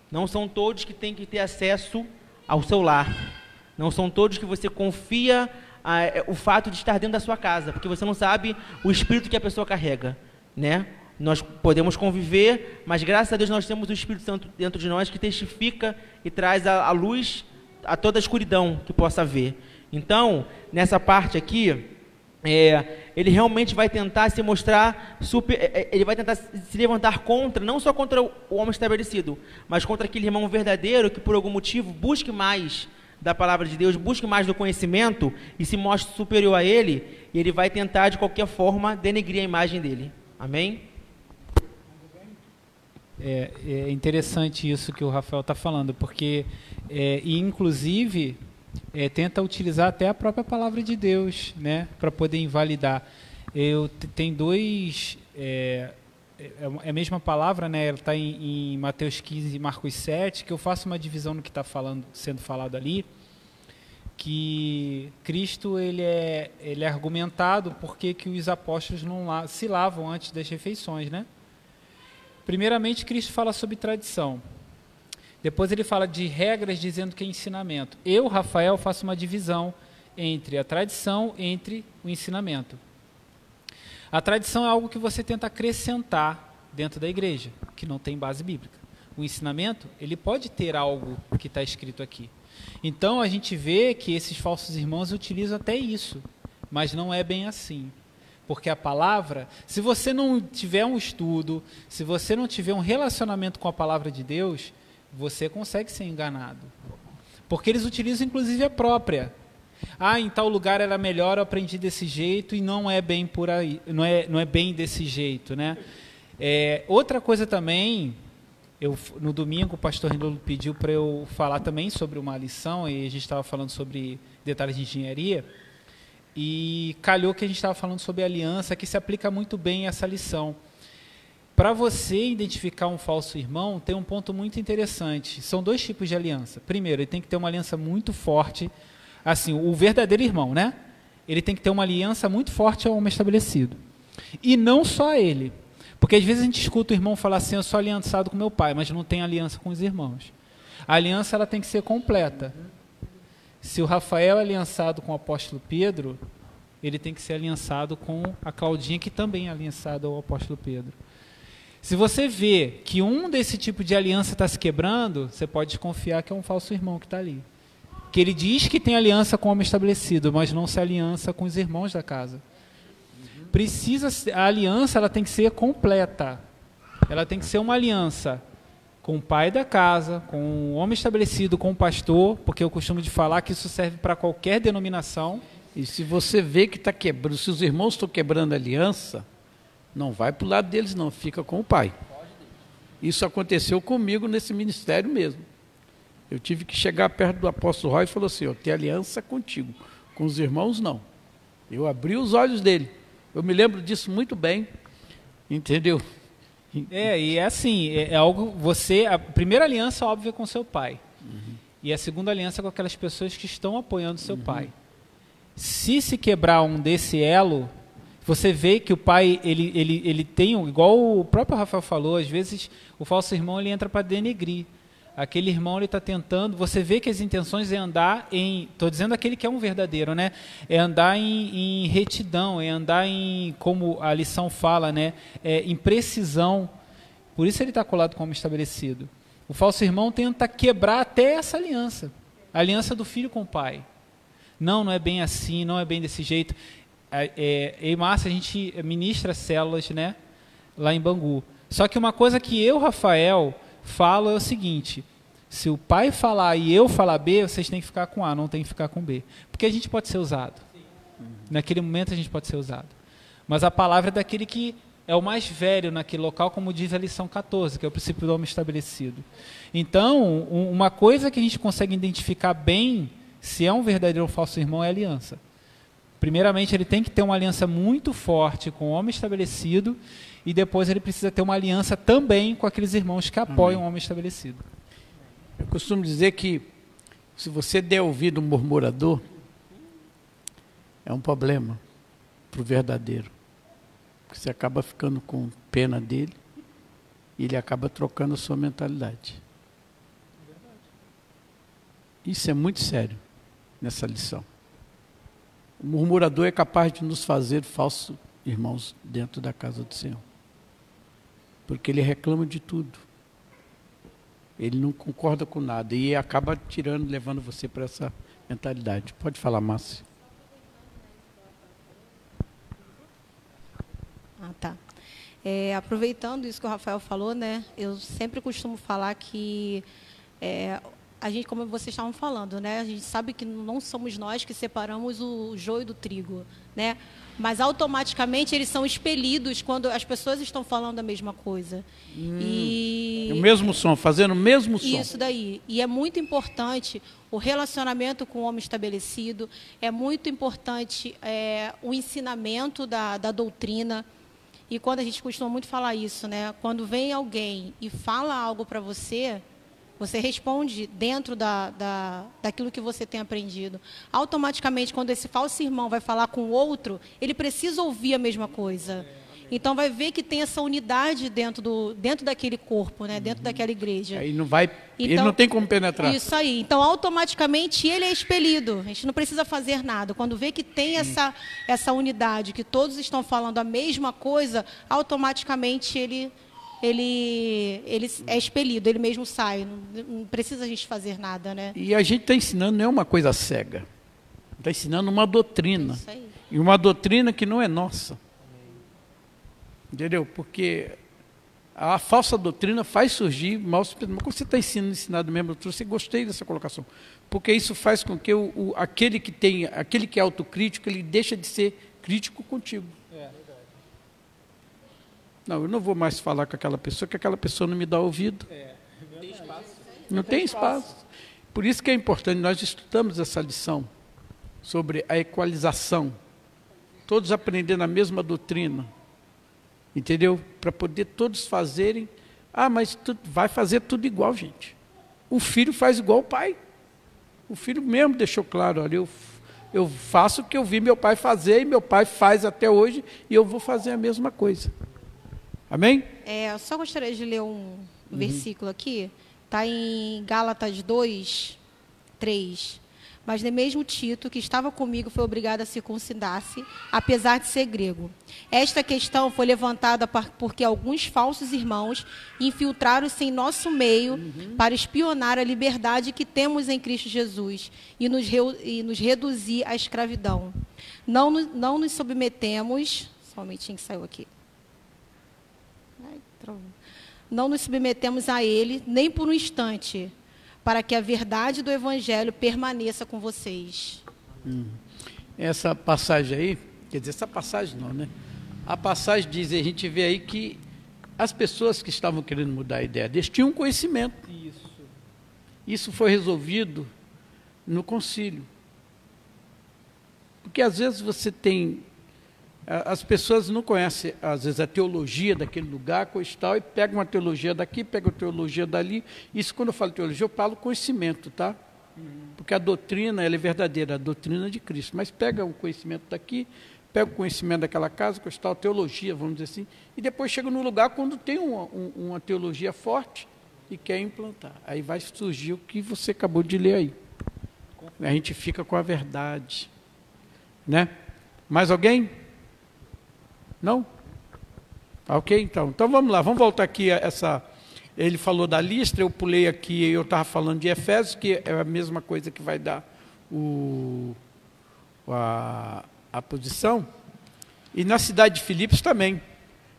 Não são todos que têm que ter acesso ao seu lar. Não são todos que você confia ah, é, o fato de estar dentro da sua casa, porque você não sabe o espírito que a pessoa carrega, né? Nós podemos conviver, mas graças a Deus nós temos o Espírito Santo dentro de nós que testifica e traz a, a luz a toda a escuridão que possa haver. Então, nessa parte aqui, é, ele realmente vai tentar se mostrar super, é, é, ele vai tentar se levantar contra, não só contra o homem estabelecido, mas contra aquele irmão verdadeiro que por algum motivo busque mais da palavra de Deus, busque mais do conhecimento e se mostre superior a ele, e ele vai tentar de qualquer forma denegrir a imagem dele. Amém? É, é interessante isso que o Rafael está falando, porque, é, e inclusive, é, tenta utilizar até a própria palavra de Deus, né, para poder invalidar. Eu tem dois é, é, é, a mesma palavra, né? Ela está em, em, Mateus 15 e Marcos 7, que eu faço uma divisão no que está sendo falado ali, que Cristo ele é, ele é argumentado porque que os apóstolos não la se lavam antes das refeições, né? Primeiramente, Cristo fala sobre tradição. Depois ele fala de regras dizendo que é ensinamento. Eu, Rafael, faço uma divisão entre a tradição entre o ensinamento. A tradição é algo que você tenta acrescentar dentro da igreja, que não tem base bíblica. O ensinamento, ele pode ter algo que está escrito aqui. Então a gente vê que esses falsos irmãos utilizam até isso, mas não é bem assim. Porque a palavra, se você não tiver um estudo, se você não tiver um relacionamento com a palavra de Deus, você consegue ser enganado. Porque eles utilizam inclusive a própria. Ah, em tal lugar era melhor, eu aprendi desse jeito e não é bem por aí, não é, não é bem desse jeito, né? É, outra coisa também, eu, no domingo o pastor Renolo pediu para eu falar também sobre uma lição e a gente estava falando sobre detalhes de engenharia. E calhou que a gente estava falando sobre aliança, que se aplica muito bem essa lição. Para você identificar um falso irmão, tem um ponto muito interessante. São dois tipos de aliança. Primeiro, ele tem que ter uma aliança muito forte, assim, o verdadeiro irmão, né? Ele tem que ter uma aliança muito forte ao homem estabelecido. E não só ele. Porque às vezes a gente escuta o irmão falar assim, eu sou aliançado com meu pai, mas não tem aliança com os irmãos. A aliança ela tem que ser completa. Se o Rafael é aliançado com o apóstolo Pedro, ele tem que ser aliançado com a Claudinha, que também é aliançada ao apóstolo Pedro. Se você vê que um desse tipo de aliança está se quebrando, você pode desconfiar que é um falso irmão que está ali. Que ele diz que tem aliança com o homem estabelecido, mas não se aliança com os irmãos da casa. Precisa a aliança, ela tem que ser completa. Ela tem que ser uma aliança com o pai da casa, com o homem estabelecido, com o pastor, porque eu costumo de falar que isso serve para qualquer denominação. E se você vê que está quebrando, se os irmãos estão quebrando a aliança, não vai para o lado deles, não, fica com o pai. Isso aconteceu comigo nesse ministério mesmo. Eu tive que chegar perto do apóstolo Roy e falou assim: Eu tenho aliança contigo, com os irmãos não. Eu abri os olhos dele. Eu me lembro disso muito bem, entendeu? É, e é assim, é, é algo, você, a primeira aliança, óbvio, é com seu pai. Uhum. E a segunda aliança é com aquelas pessoas que estão apoiando seu uhum. pai. Se se quebrar um desse elo, você vê que o pai, ele, ele, ele tem, igual o próprio Rafael falou, às vezes o falso irmão ele entra para denegrir aquele irmão ele está tentando, você vê que as intenções é andar em, estou dizendo aquele que é um verdadeiro, né? É andar em, em retidão, é andar em, como a lição fala, né? É, em precisão. Por isso ele está colado como estabelecido. O falso irmão tenta quebrar até essa aliança, a aliança do filho com o pai. Não, não é bem assim, não é bem desse jeito. É, é, e Márcia, a gente ministra células, né? Lá em Bangu. Só que uma coisa que eu, Rafael, falo é o seguinte: se o pai falar e eu falar B, vocês têm que ficar com A, não tem que ficar com B. Porque a gente pode ser usado. Naquele momento a gente pode ser usado. Mas a palavra é daquele que é o mais velho naquele local, como diz a lição 14, que é o princípio do homem estabelecido. Então, uma coisa que a gente consegue identificar bem se é um verdadeiro ou falso irmão é a aliança. Primeiramente, ele tem que ter uma aliança muito forte com o homem estabelecido e depois ele precisa ter uma aliança também com aqueles irmãos que apoiam Amém. o homem estabelecido. Eu costumo dizer que se você der ouvido um murmurador, é um problema para o verdadeiro. Porque você acaba ficando com pena dele e ele acaba trocando a sua mentalidade. Isso é muito sério. nessa lição. O murmurador é capaz de nos fazer falsos irmãos dentro da casa do Senhor. Porque ele reclama de tudo. Ele não concorda com nada e acaba tirando, levando você para essa mentalidade. Pode falar, Márcia. Ah, tá. É, aproveitando isso que o Rafael falou, né? Eu sempre costumo falar que é, a gente, como vocês estavam falando, né? A gente sabe que não somos nós que separamos o joio do trigo, né? Mas automaticamente eles são expelidos quando as pessoas estão falando a mesma coisa. Hum, e o mesmo som, fazendo o mesmo som. Isso daí. E é muito importante o relacionamento com o homem estabelecido, é muito importante é, o ensinamento da, da doutrina. E quando a gente costuma muito falar isso, né? Quando vem alguém e fala algo para você, você responde dentro da, da, daquilo que você tem aprendido. Automaticamente, quando esse falso irmão vai falar com o outro, ele precisa ouvir a mesma coisa. Então vai ver que tem essa unidade dentro, do, dentro daquele corpo, né? dentro daquela igreja. Aí não vai, ele Então, não tem como penetrar. Isso aí. Então, automaticamente, ele é expelido. A gente não precisa fazer nada. Quando vê que tem essa, essa unidade, que todos estão falando a mesma coisa, automaticamente ele, ele, ele é expelido, ele mesmo sai. Não, não precisa a gente fazer nada, né? E a gente está ensinando não é uma coisa cega. Está ensinando uma doutrina. E uma doutrina que não é nossa. Entendeu? Porque a falsa doutrina faz surgir maus pensamentos. Mas quando você está ensinando, ensinado mesmo, você gostei dessa colocação. Porque isso faz com que o, o- aquele que tem, aquele que é autocrítico, ele deixa de ser crítico contigo. Não, eu não vou mais falar com aquela pessoa, que aquela pessoa não me dá ouvido. Não tem espaço. Por isso que é importante, nós estudamos essa lição sobre a equalização. Todos aprendendo a mesma doutrina. Entendeu? Para poder todos fazerem. Ah, mas tu vai fazer tudo igual, gente. O filho faz igual o pai. O filho mesmo deixou claro, olha, eu, eu faço o que eu vi meu pai fazer e meu pai faz até hoje e eu vou fazer a mesma coisa. Amém? É, eu só gostaria de ler um versículo aqui. Está em Gálatas 2, 3. Mas nem mesmo Tito, que estava comigo, foi obrigado a circuncidar-se, apesar de ser grego. Esta questão foi levantada porque alguns falsos irmãos infiltraram-se em nosso meio para espionar a liberdade que temos em Cristo Jesus e nos, reu- e nos reduzir à escravidão. Não, não nos submetemos. Só um que saiu aqui. Travou. Não nos submetemos a ele nem por um instante, para que a verdade do evangelho permaneça com vocês. Essa passagem aí, quer dizer, essa passagem não, né? A passagem diz, a gente vê aí que as pessoas que estavam querendo mudar a ideia deles tinham conhecimento. Isso. Isso foi resolvido no concílio. Porque às vezes você tem. As pessoas não conhecem, às vezes, a teologia daquele lugar, e tal, e pegam uma teologia daqui, pegam a teologia dali. Isso, quando eu falo teologia, eu falo conhecimento, tá? Porque a doutrina, ela é verdadeira, a doutrina de Cristo. Mas pega o conhecimento daqui, pega o conhecimento daquela casa, coisa tal, teologia, vamos dizer assim, e depois chega no lugar quando tem uma, um- uma teologia forte e quer implantar. Aí vai surgir o que você acabou de ler aí. A gente fica com a verdade. Né? Mais alguém? Não? Tá ok, então. Então vamos lá, vamos voltar aqui a essa. Ele falou da lista, eu pulei aqui, eu estava falando de Efésios, que é a mesma coisa que vai dar o, a, a posição. E na cidade de Filipos também.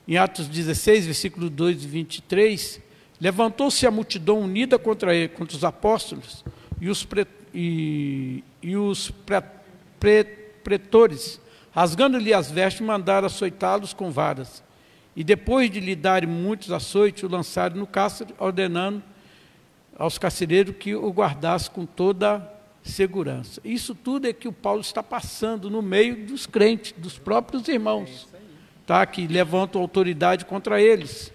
Em Atos 16, versículo 2 e 23, levantou-se a multidão unida contra, ele, contra os apóstolos e os, pre, e, e os pre, pre, pretores, rasgando-lhe as vestes, mandaram açoitá-los com varas. E depois de lhe darem muitos açoites, o lançaram no cárcere, ordenando aos carcereiros que o guardassem com toda segurança. Isso tudo é que o Paulo está passando no meio dos crentes, dos próprios irmãos, tá? que levantam autoridade contra eles.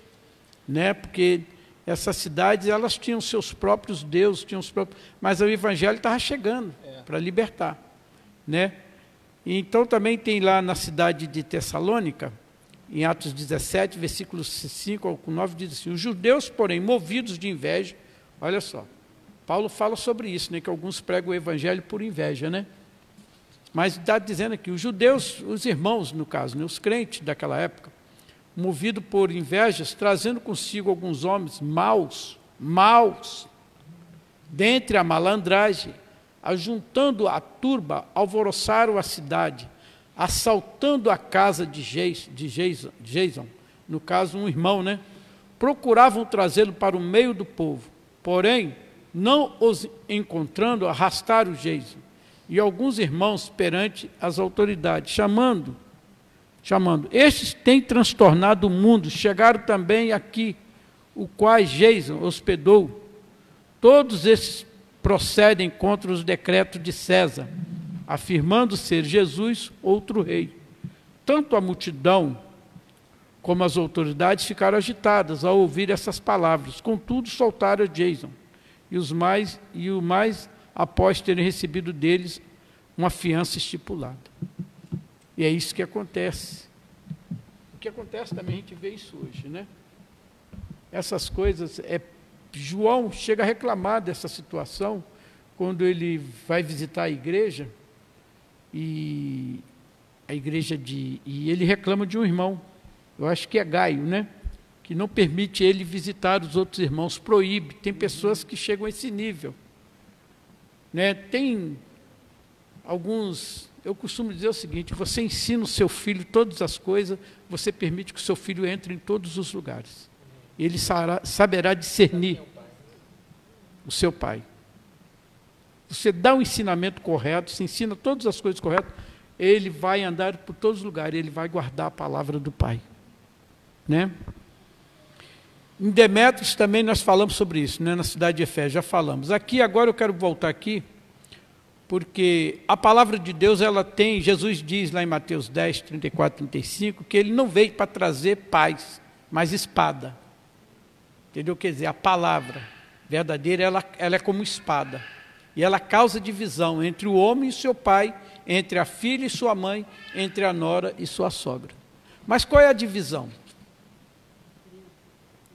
Né? Porque essas cidades elas tinham seus próprios deuses, tinham os próprios, mas o evangelho estava chegando para libertar. Né? Então também tem lá na cidade de Tessalônica, em Atos 17, versículos 5 ao 9, diz assim: Os judeus, porém, movidos de inveja, olha só, Paulo fala sobre isso, né, que alguns pregam o evangelho por inveja, né? Mas está dizendo aqui, os judeus, os irmãos, no caso, né, os crentes daquela época, movido por invejas, trazendo consigo alguns homens maus, maus, dentre a malandragem, ajuntando a turba, alvoroçaram a cidade, assaltando a casa de Jason, no caso um irmão, né? Procuravam trazê-lo para o meio do povo, porém, não os encontrando, arrastaram Jason e alguns irmãos perante as autoridades, chamando, chamando. Estes têm transtornado o mundo, chegaram também aqui, o qual Jason hospedou. Todos esses procedem contra os decretos de César, afirmando ser Jesus outro rei. Tanto a multidão como as autoridades ficaram agitadas ao ouvir essas palavras. Contudo, soltaram Jason e os mais e o mais após terem recebido deles uma fiança estipulada. E é isso que acontece. O que acontece também a gente vê isso hoje, né? Essas coisas é João chega a reclamar dessa situação quando ele vai visitar a igreja e a igreja de e ele reclama de um irmão. Eu acho que é Gaio, né? Que não permite ele visitar os outros irmãos, proíbe. Tem pessoas que chegam a esse nível. Né? Tem alguns. Eu costumo dizer o seguinte: você ensina o seu filho todas as coisas, você permite que o seu filho entre em todos os lugares. Ele saberá discernir o seu pai. Você dá o um ensinamento correto, se ensina todas as coisas corretas, ele vai andar por todos os lugares, ele vai guardar a palavra do pai. Né? Em Demetrios também nós falamos sobre isso, né? na cidade de Efésio, já falamos. Aqui, agora eu quero voltar aqui, porque a palavra de Deus, ela tem, Jesus diz lá em Mateus 10, 34, 35, que ele não veio para trazer paz, mas espada. Entendeu? Quer dizer, a palavra verdadeira, ela, ela é como espada. E ela causa divisão entre o homem e seu pai, entre a filha e sua mãe, entre a nora e sua sogra. Mas qual é a divisão?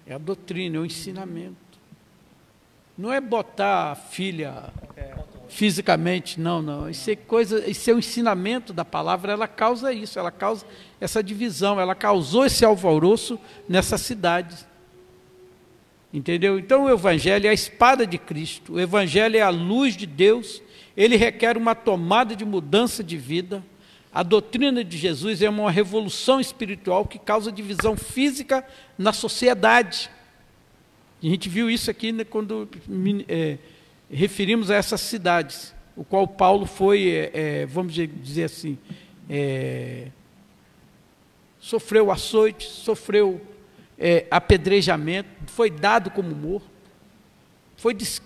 É a doutrina, é o ensinamento. Não é botar a filha fisicamente, não, não. Isso é coisa, isso é o ensinamento da palavra, ela causa isso, ela causa essa divisão, ela causou esse alvoroço nessa cidade. Entendeu? Então o evangelho é a espada de Cristo, o evangelho é a luz de Deus, ele requer uma tomada de mudança de vida. A doutrina de Jesus é uma revolução espiritual que causa divisão física na sociedade. A gente viu isso aqui né, quando é, referimos a essas cidades, o qual Paulo foi, é, é vamos dizer assim, é, sofreu açoite, sofreu é, apedrejamento, foi dado como morto, foi, des,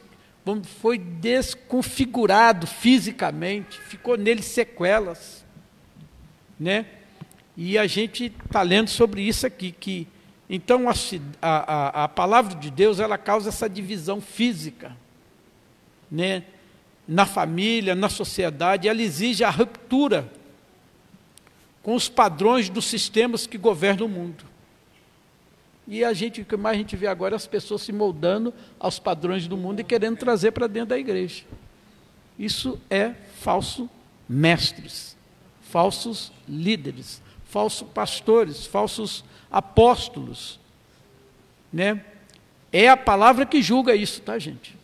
foi desconfigurado fisicamente, ficou nele sequelas né? E a gente está lendo sobre isso aqui, que então a, a, a palavra de Deus ela causa essa divisão física, né? Na família, na sociedade, ela exige a ruptura com os padrões dos sistemas que governam o mundo. E a gente, o que mais a gente vê agora é as pessoas se moldando aos padrões do mundo e querendo trazer para dentro da igreja. Isso é falso mestres falsos líderes, falsos pastores, falsos apóstolos. Né? É a palavra que julga isso, tá, gente?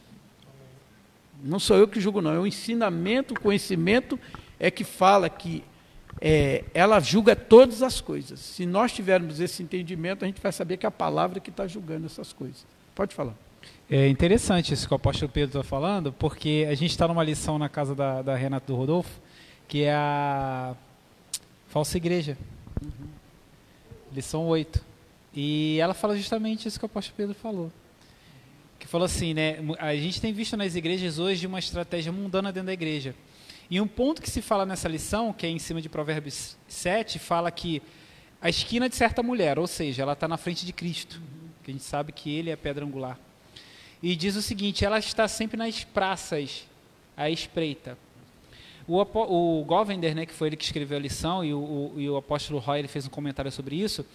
Não sou eu que julgo, não. É o ensinamento, o conhecimento é que fala que é, ela julga todas as coisas. Se nós tivermos esse entendimento, a gente vai saber que é a palavra que está julgando essas coisas. Pode falar. É interessante isso que o apóstolo Pedro está falando, porque a gente está numa lição na casa da, da Renata do Rodolfo, que é a falsa igreja. Uhum. Lição 8. E ela fala justamente isso que o apóstolo Pedro falou. Que falou assim, né? A gente tem visto nas igrejas hoje uma estratégia mundana dentro da igreja. E um ponto que se fala nessa lição, que é em cima de Provérbios 7, fala que a esquina de certa mulher, ou seja, ela está na frente de Cristo, que a gente sabe que ele é a pedra angular. E diz o seguinte: ela está sempre nas praças, à espreita. O, o Govender, né, que foi ele que escreveu a lição, e o, o, e o apóstolo Roy ele fez um comentário sobre isso,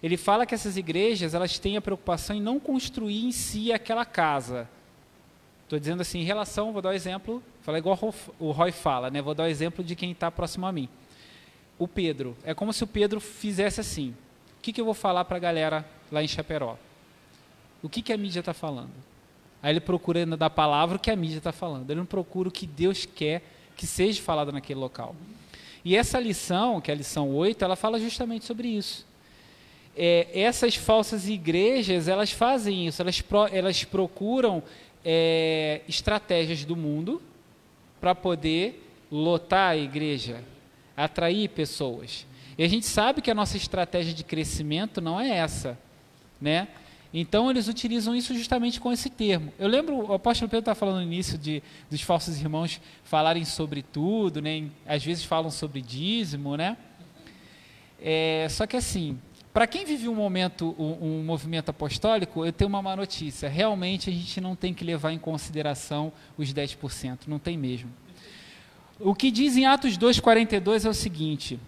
ele fala que essas igrejas elas têm a preocupação em não construir em si aquela casa, Estou dizendo assim, em relação, vou dar um exemplo, falar igual o Ro- o Roy fala, né? Vou dar o exemplo de quem está próximo a mim. O Pedro. É como se o Pedro fizesse assim. O que, que eu vou falar para a galera lá em Chaperó? O que, que a mídia está falando? Aí ele procura da palavra o que a mídia está falando. Ele não procura o que Deus quer que seja falado naquele local. E essa lição, que é a lição 8, ela fala justamente sobre isso. É, essas falsas igrejas, elas fazem isso, elas, pro- elas procuram é, estratégias do mundo para poder lotar a igreja, atrair pessoas. E a gente sabe que a nossa estratégia de crescimento não é essa, né? Então eles utilizam isso justamente com esse termo. Eu lembro, o apóstolo Pedro estava falando no início de, dos falsos irmãos falarem sobre tudo, né? Às vezes falam sobre dízimo, né? É, só que assim, para quem vive um momento, um, um movimento apostólico, eu tenho uma má notícia. Realmente a gente não tem que levar em consideração os 10%, não tem mesmo. O que diz em Atos 2,42 é o seguinte: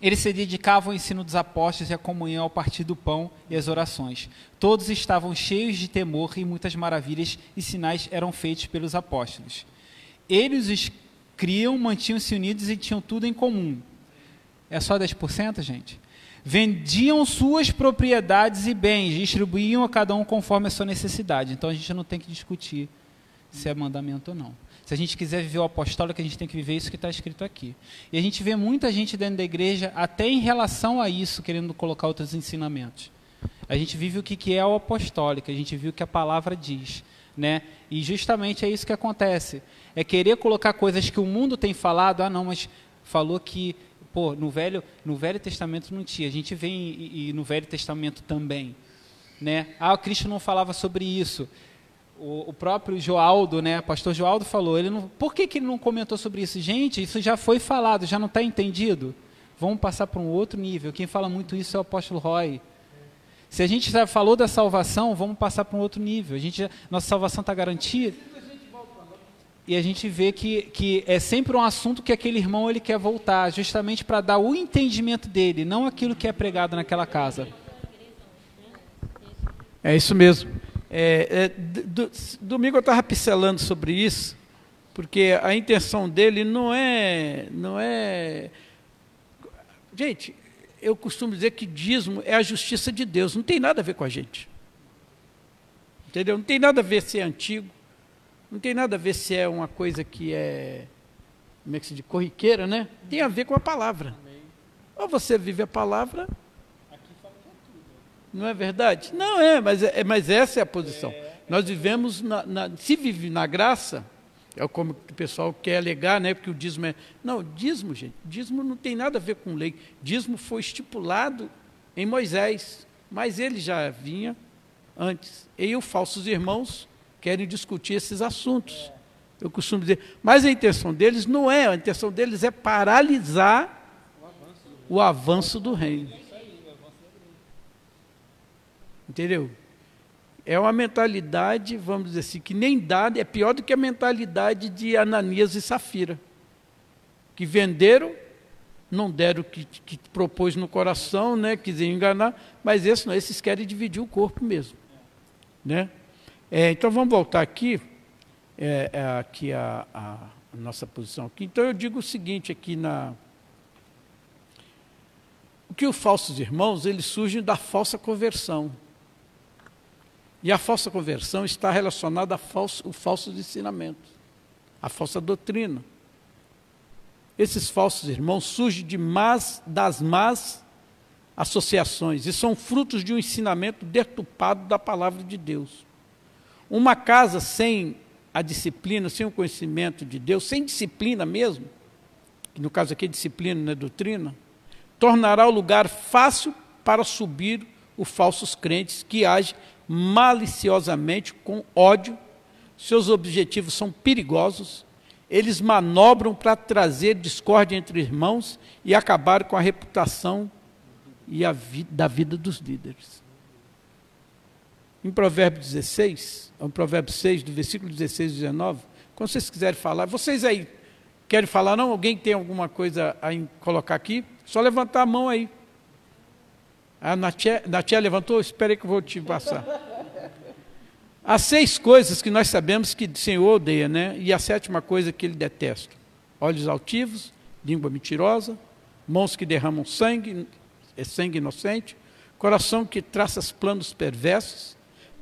eles se dedicavam ao ensino dos apóstolos e à comunhão ao partir do pão e às orações. Todos estavam cheios de temor e muitas maravilhas e sinais eram feitos pelos apóstolos. Eles os criam, mantinham-se unidos e tinham tudo em comum. É só 10%, gente? Vendiam suas propriedades e bens, distribuíam a cada um conforme a sua necessidade. Então a gente não tem que discutir se é mandamento ou não. Se a gente quiser viver o apostólico, a gente tem que viver isso que está escrito aqui. E a gente vê muita gente dentro da igreja, até em relação a isso, querendo colocar outros ensinamentos. A gente vive o que é o apostólico, a gente vive o que a palavra diz. Né? E justamente é isso que acontece. É querer colocar coisas que o mundo tem falado, ah não, mas falou que pô, no velho, no velho Testamento não tinha. A gente vê e, e no Velho Testamento também, né? Ah, o Cristo não falava sobre isso. O, o próprio Joaldo, né, pastor Joaldo falou, ele não, por que, que ele não comentou sobre isso? Gente, isso já foi falado, já não está entendido? Vamos passar para um outro nível. Quem fala muito isso é o apóstolo Roy. Se a gente já falou da salvação, vamos passar para um outro nível. A gente já, nossa salvação está garantida. E a gente vê que, que é sempre um assunto que aquele irmão ele quer voltar, justamente para dar o entendimento dele, não aquilo que é pregado naquela casa. É isso mesmo. É, é, do- domingo eu estava pincelando sobre isso, porque a intenção dele não é, não é. Gente, eu costumo dizer que dízimo é a justiça de Deus, não tem nada a ver com a gente. Entendeu? Não tem nada a ver se é antigo, não tem nada a ver se é uma coisa que é, como é que se diz, corriqueira, né? Tem a ver com a palavra. Ou você vive a palavra, não é verdade? Não é, mas, é, mas essa é a posição. Nós vivemos, na, na- se vive na graça, é como o pessoal quer alegar, né? Porque o dízimo é. Não, dízimo, gente, dízimo não tem nada a ver com lei. Dízimo foi estipulado em Moisés, mas ele já vinha antes. E os falsos irmãos querem discutir esses assuntos. Eu costumo dizer, mas a intenção deles não é, a intenção deles é paralisar o avanço do reino. Entendeu? É uma mentalidade, vamos dizer assim, que nem dada, é pior do que a mentalidade de Ananias e Safira, que venderam, não deram o que, que propôs no coração, né, quiseram enganar, mas esses não, esses querem dividir o corpo mesmo. Né? É, então vamos voltar aqui, é, é, aqui a, a, nossa posição aqui. Então eu digo o seguinte aqui na que os falsos irmãos, eles surgem da falsa conversão. E a falsa conversão está relacionada ao falso, ao falso ensinamento, à falsa doutrina. Esses falsos irmãos surgem de más, das más associações e são frutos de um ensinamento deturpado da palavra de Deus. Uma casa sem a disciplina, sem o conhecimento de Deus, sem disciplina mesmo, que no caso aqui é disciplina, não é doutrina, tornará o lugar fácil para subir os falsos crentes que agem maliciosamente com ódio, seus objetivos são perigosos, eles manobram para trazer discórdia entre irmãos e acabar com a reputação e a vi da vida dos líderes. Em Provérbios 16, em Provérbios 6, do versículo 16 e 19, quando vocês quiserem falar, vocês aí querem falar, não? Alguém tem alguma coisa a colocar aqui? Só levantar a mão aí. A Natia, Natia levantou? Espera aí que eu vou te passar. Há seis coisas que nós sabemos que o Senhor odeia, né? E a sétima coisa que ele detesta: olhos altivos, língua mentirosa, mãos que derramam sangue, é sangue inocente, coração que traça planos perversos,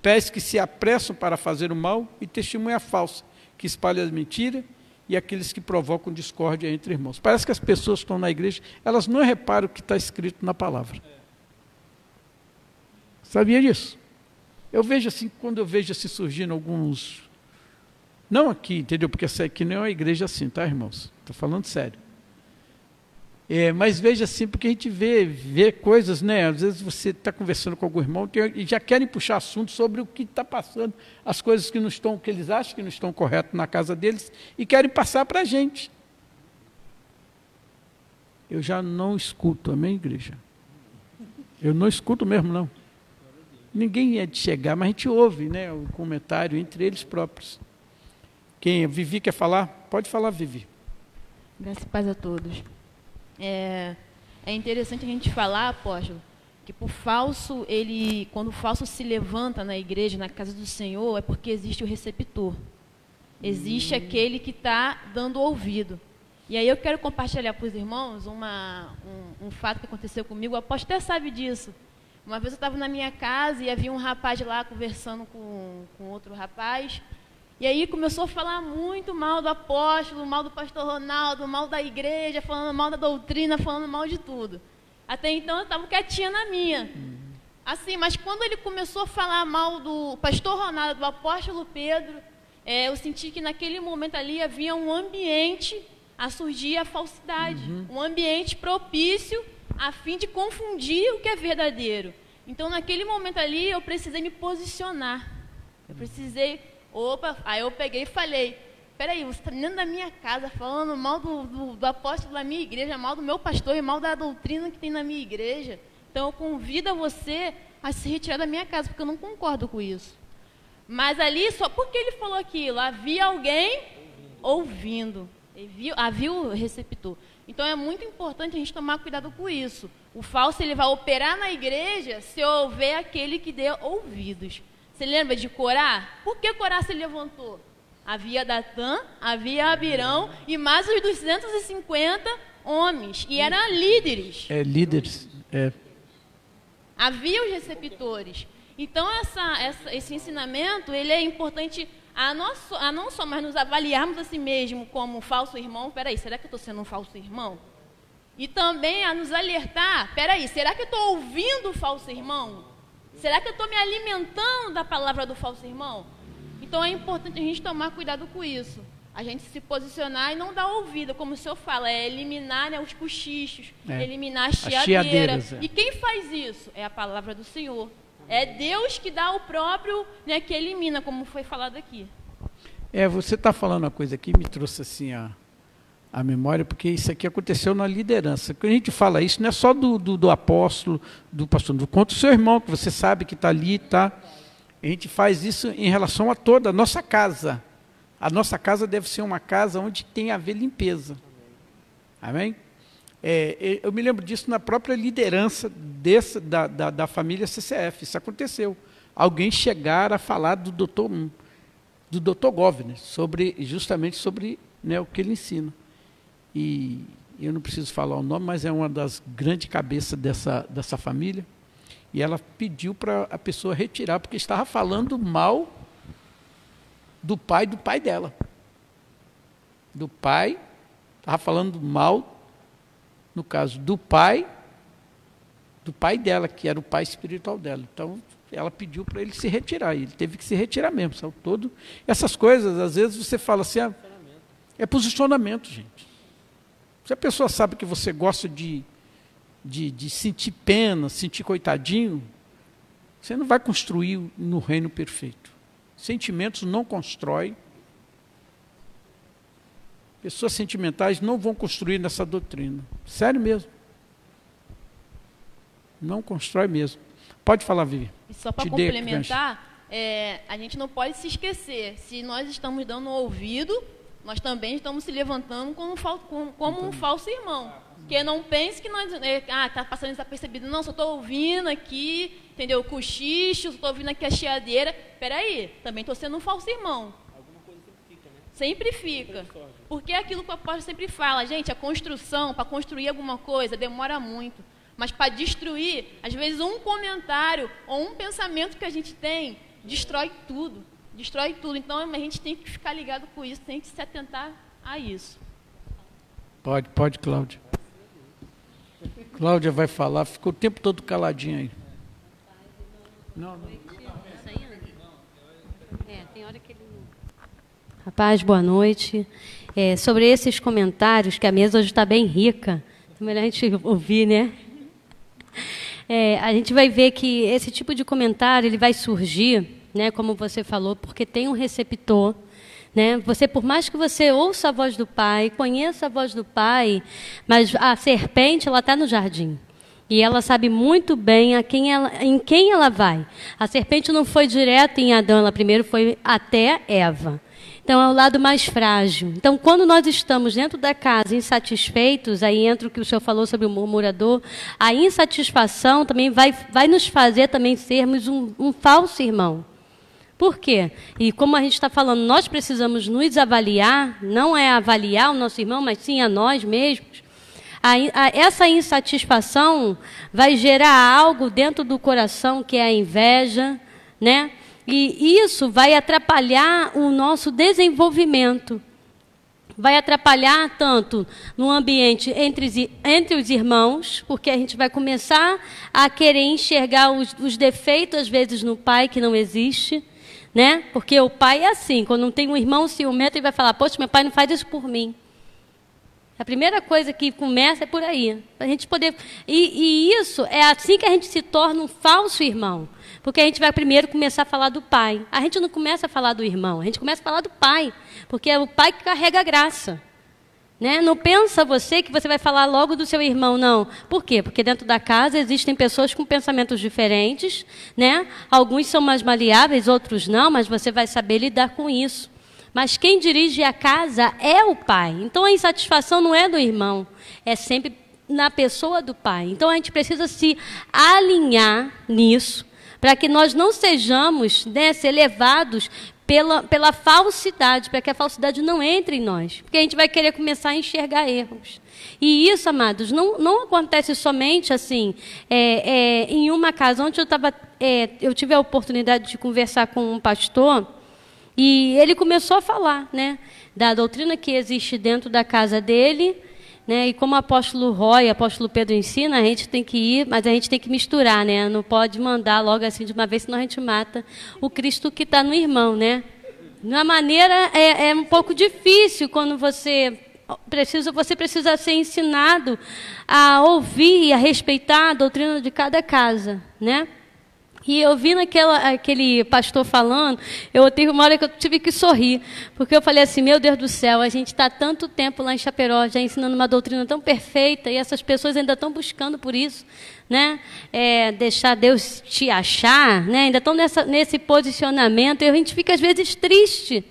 pés que se apressam para fazer o mal e testemunha falsa, que espalha a mentira e aqueles que provocam discórdia entre irmãos. Parece que as pessoas que estão na igreja, elas não reparam o que está escrito na palavra. Sabia disso? Eu vejo assim, quando eu vejo assim surgindo alguns. Não aqui, entendeu? Porque essa aqui não é uma igreja assim, tá, irmãos? Estou falando sério. É, mas veja assim, porque a gente vê, vê coisas, né? Às vezes você está conversando com algum irmão e já querem puxar assunto sobre o que está passando, as coisas que não estão, que eles acham que não estão corretas na casa deles e querem passar para a gente. Eu já não escuto, amém, igreja? Eu não escuto mesmo, não ninguém é de chegar, mas a gente ouve né, o comentário entre eles próprios. Quem? Vivi quer falar? Pode falar, Vivi. Graças e paz a todos. É, é interessante a gente falar, apóstolo, que por falso, ele, quando o falso se levanta na igreja, na casa do Senhor, é porque existe o receptor. Existe hum. aquele que está dando ouvido. E aí eu quero compartilhar para os irmãos uma, um, um, fato que aconteceu comigo. O apóstolo até sabe disso. Uma vez eu estava na minha casa e havia um rapaz lá conversando com, com outro rapaz. E aí começou a falar muito mal do apóstolo, mal do pastor Ronaldo, mal da igreja, falando mal da doutrina, falando mal de tudo. Até então eu estava quietinha na minha. Assim, mas quando ele começou a falar mal do pastor Ronaldo, do apóstolo Pedro, é, eu senti que naquele momento ali havia um ambiente a surgir a falsidade, uhum. um ambiente propício a fim de confundir o que é verdadeiro. Então, naquele momento ali, eu precisei me posicionar. Eu precisei, opa, aí eu peguei e falei, peraí, você está dentro da minha casa falando mal do, do, do, apóstolo da minha igreja, mal do meu pastor e mal da doutrina que tem na minha igreja. Então, eu convido você a se retirar da minha casa, porque eu não concordo com isso. Mas ali, só porque ele falou aquilo, havia alguém ouvindo. ouvindo. Havia o receptor. Então é muito importante a gente tomar cuidado com isso. O falso ele vai operar na igreja se houver aquele que dê ouvidos. Você lembra de Corá? Por que Corá se levantou? Havia Datã, havia Abirão e mais os 250 homens. E eram líderes. É, líderes. É. Havia os receptores. Então, essa, essa, esse ensinamento ele é importante a, nosso, a não só mais nos avaliarmos a si mesmo como um falso irmão, peraí, será que eu estou sendo um falso irmão? E também a nos alertar, peraí, será que eu estou ouvindo o falso irmão? Será que eu estou me alimentando da palavra do falso irmão? Então é importante a gente tomar cuidado com isso. A gente se posicionar e não dar ouvido, como o senhor fala, é eliminar né, os cochichos, é. eliminar a chiadeira. É. E quem faz isso? É a palavra do Senhor. É Deus que dá o próprio, né, que elimina, como foi falado aqui. É, você está falando uma coisa aqui, me trouxe assim a, a memória, porque isso aqui aconteceu na liderança. Quando a gente fala isso, não é só do, do, do apóstolo, do pastor, do contra o seu irmão, que você sabe que está ali, tá? A gente faz isso em relação a toda a nossa casa. A nossa casa deve ser uma casa onde tem a ver limpeza. Amém? É, eu me lembro disso na própria liderança desse, da, da, da, família CCF. Isso aconteceu. Alguém chegar a falar do doutor, do doutor Govner, sobre, justamente sobre né, o que ele ensina. E eu não preciso falar o nome, mas é uma das grandes cabeças dessa, dessa família. E ela pediu para a pessoa retirar, porque estava falando mal do pai do pai dela. Do pai, estava falando mal no caso do pai, do pai dela, que era o pai espiritual dela. Então, ela pediu para ele se retirar, e ele teve que se retirar mesmo. Sabe? Todo, essas coisas, às vezes você fala assim, ah, é posicionamento, gente. Se a pessoa sabe que você gosta de, de, de sentir pena, sentir coitadinho, você não vai construir no reino perfeito. Sentimentos não constroem Pessoas sentimentais não vão construir nessa doutrina. Sério mesmo. Não constrói mesmo. Pode falar, Vivi. E só para complementar, é, a gente não pode se esquecer. Se nós estamos dando ouvido, nós também estamos se levantando como, como um falso irmão. Porque não pense que nós. é, Ah, tá passando desapercebido. Não, só estou ouvindo aqui, entendeu? O cochicho, só estou ouvindo aqui a chiadeira. Peraí, também estou sendo um falso irmão. Sempre fica. Porque é aquilo que o apóstolo sempre fala, gente, a construção, para construir alguma coisa, demora muito. Mas para destruir, às vezes um comentário ou um pensamento que a gente tem, destrói tudo. Destrói tudo. Então a gente tem que ficar ligado com isso, tem que se atentar a isso. Pode, pode, Cláudia. Cláudia vai falar, ficou o tempo todo caladinha aí. Não, não. É, tem hora que ele... Rapaz, boa noite. É, sobre esses comentários, que a mesa hoje está bem rica, é melhor a gente ouvir, né? É, a gente vai ver que esse tipo de comentário ele vai surgir, né, como você falou, porque tem um receptor. Né? Você, por mais que você ouça a voz do pai, conheça a voz do pai, mas a serpente ela está no jardim. E ela sabe muito bem a quem ela, em quem ela vai. A serpente não foi direto em Adão, ela primeiro foi até Eva. Então é o lado mais frágil. Então, quando nós estamos dentro da casa insatisfeitos, aí entra o que o senhor falou sobre o murmurador, a insatisfação também vai, vai nos fazer também sermos um, um falso irmão. Por quê? E como a gente está falando, nós precisamos nos avaliar, não é avaliar o nosso irmão, mas sim a nós mesmos. A, a, essa insatisfação vai gerar algo dentro do coração que é a inveja, né? E isso vai atrapalhar o nosso desenvolvimento. Vai atrapalhar tanto no ambiente entre, entre os irmãos, porque a gente vai começar a querer enxergar os, os defeitos, às vezes, no pai que não existe. Né? Porque o pai é assim, quando não tem um irmão ciumento, ele vai falar, poxa, meu pai não faz isso por mim. A primeira coisa que começa é por aí. A gente poder. E, e, isso é assim que a gente se torna um falso irmão. Porque a gente vai primeiro começar a falar do pai. A gente não começa a falar do irmão, a gente começa a falar do pai. Porque é o pai que carrega a graça. Né? Não pensa você que você vai falar logo do seu irmão, não. Por quê? Porque dentro da casa existem pessoas com pensamentos diferentes, né? Alguns são mais maleáveis, outros não, mas você vai saber lidar com isso. Mas quem dirige a casa é o pai. Então a insatisfação não é do irmão, é sempre na pessoa do pai. Então a gente precisa se alinhar nisso, para que nós não sejamos né, levados pela, pela falsidade, para que a falsidade não entre em nós. Porque a gente vai querer começar a enxergar erros. E isso, amados, não, não acontece somente assim, é, é, em uma casa. Onde eu, tava, é, eu tive a oportunidade de conversar com um pastor, e ele começou a falar né, da doutrina que existe dentro da casa dele. Né, e como o apóstolo Roy, o apóstolo Pedro ensina, a gente tem que ir, mas a gente tem que misturar, né? Não pode mandar logo assim de uma vez, senão a gente mata o Cristo que está no irmão, né? De uma maneira é, é um pouco difícil quando você precisa, você precisa ser ensinado a ouvir e a respeitar a doutrina de cada casa, né? E eu vi naquela, aquele pastor falando, eu teve uma hora que eu tive que sorrir, porque eu falei assim, meu Deus do céu, a gente está tanto tempo lá em Chaperó, já ensinando uma doutrina tão perfeita, e essas pessoas ainda estão buscando por isso, né? É, deixar Deus te achar, né? ainda estão nessa, nesse posicionamento, e a gente fica às vezes triste,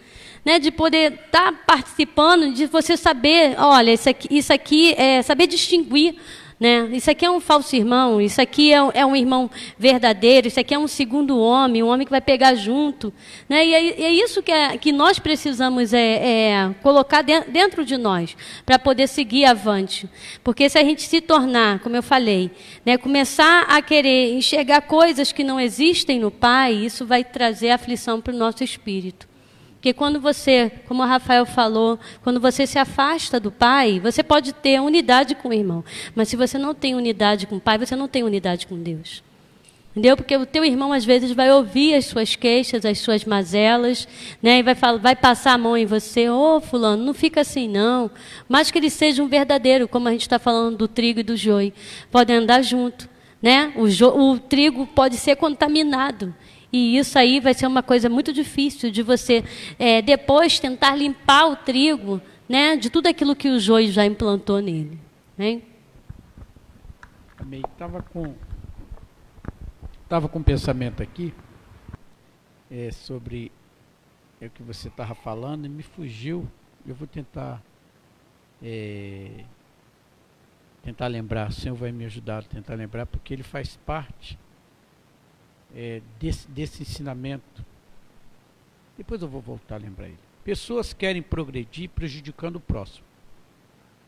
né, de poder estar tá participando, de você saber, olha, isso aqui, isso aqui é saber distinguir né? Isso aqui é um falso irmão, isso aqui é, é, um irmão verdadeiro, isso aqui é um segundo homem, um homem que vai pegar junto. Né? E é, é isso que, é, que nós precisamos é, é colocar dentro de nós, para poder seguir avante. Porque se a gente se tornar, como eu falei, né, começar a querer enxergar coisas que não existem no Pai, isso vai trazer aflição para o nosso espírito. Porque quando você, como o Rafael falou, quando você se afasta do pai, você pode ter unidade com o irmão. Mas se você não tem unidade com o pai, você não tem unidade com Deus. Entendeu? Porque o teu irmão às vezes vai ouvir as suas queixas, as suas mazelas, né? E vai, falar, vai passar a mão em você, ô oh, fulano, não fica assim não. Mas que ele seja um verdadeiro, como a gente está falando do trigo e do joio. Podem andar junto. Né? O, o trigo pode ser contaminado. E isso aí vai ser uma coisa muito difícil de você é, depois tentar limpar o trigo né, de tudo aquilo que o joio já implantou nele. Hein? Amém. Estava com, tava com um pensamento aqui é, sobre é, o que você estava falando e me fugiu. Eu vou tentar é, tentar lembrar, o Senhor vai me ajudar a tentar lembrar, porque ele faz parte é, desse, desse ensinamento. Depois eu vou voltar a lembrar ele. Pessoas querem progredir prejudicando o próximo.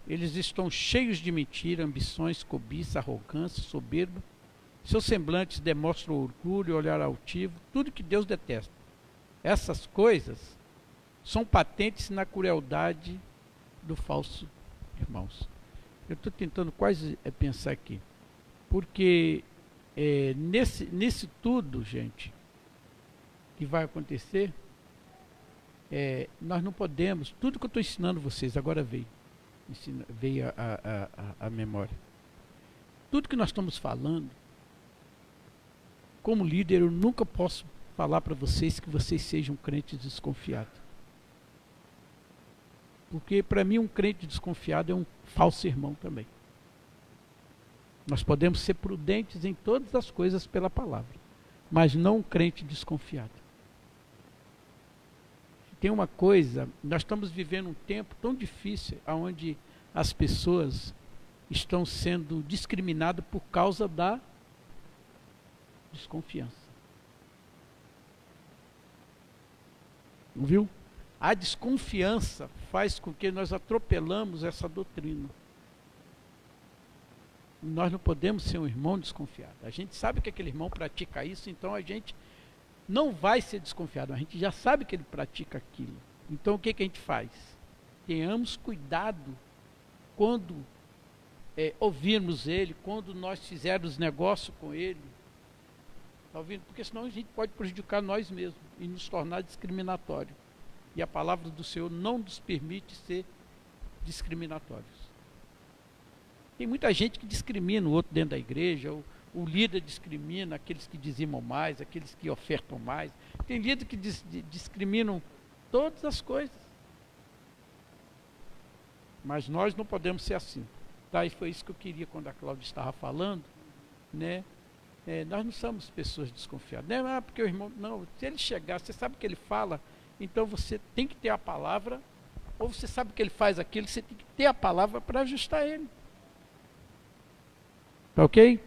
Eles estão cheios de mentira, ambições, cobiça, arrogância, soberba. Seus semblantes demonstram orgulho, olhar altivo, tudo que Deus detesta. Essas coisas são patentes na crueldade do falso, irmãos. Eu estou tentando quase é, pensar aqui. Porque é, nesse, nesse tudo, gente, que vai acontecer, é, nós não podemos, tudo que eu estou ensinando vocês agora veio, ensina, veio a, a, a, a memória. Tudo que nós estamos falando, como líder, eu nunca posso falar para vocês que vocês sejam crentes desconfiados. Porque para mim um crente desconfiado é um falso irmão também. Nós podemos ser prudentes em todas as coisas pela palavra, mas não um crente desconfiado. Tem uma coisa, nós estamos vivendo um tempo tão difícil onde as pessoas estão sendo discriminadas por causa da desconfiança. Não viu? A desconfiança faz com que nós atropelamos essa doutrina. Nós não podemos ser um irmão desconfiado. A gente sabe que aquele irmão pratica isso, então a gente não vai ser desconfiado. A gente já sabe que ele pratica aquilo. Então o que, que a gente faz? Tenhamos cuidado quando é, ouvirmos ele, quando nós fizermos negócio com ele. Está ouvindo? Porque senão a gente pode prejudicar nós mesmos e nos tornar discriminatório. E a palavra do Senhor não nos permite ser discriminatórios. Tem muita gente que discrimina o outro dentro da igreja, o, o líder discrimina aqueles que dizimam mais, aqueles que ofertam mais. Tem líderes que dis, discriminam todas as coisas. Mas nós não podemos ser assim. Tá? E foi isso que eu queria quando a Cláudia estava falando. Né? É, nós não somos pessoas desconfiadas. Não é ah, porque o irmão. Não, se ele chegar, você sabe que ele fala então você tem que ter a palavra, ou você sabe que ele faz aquilo, você tem que ter a palavra para ajustar ele. Tá ok?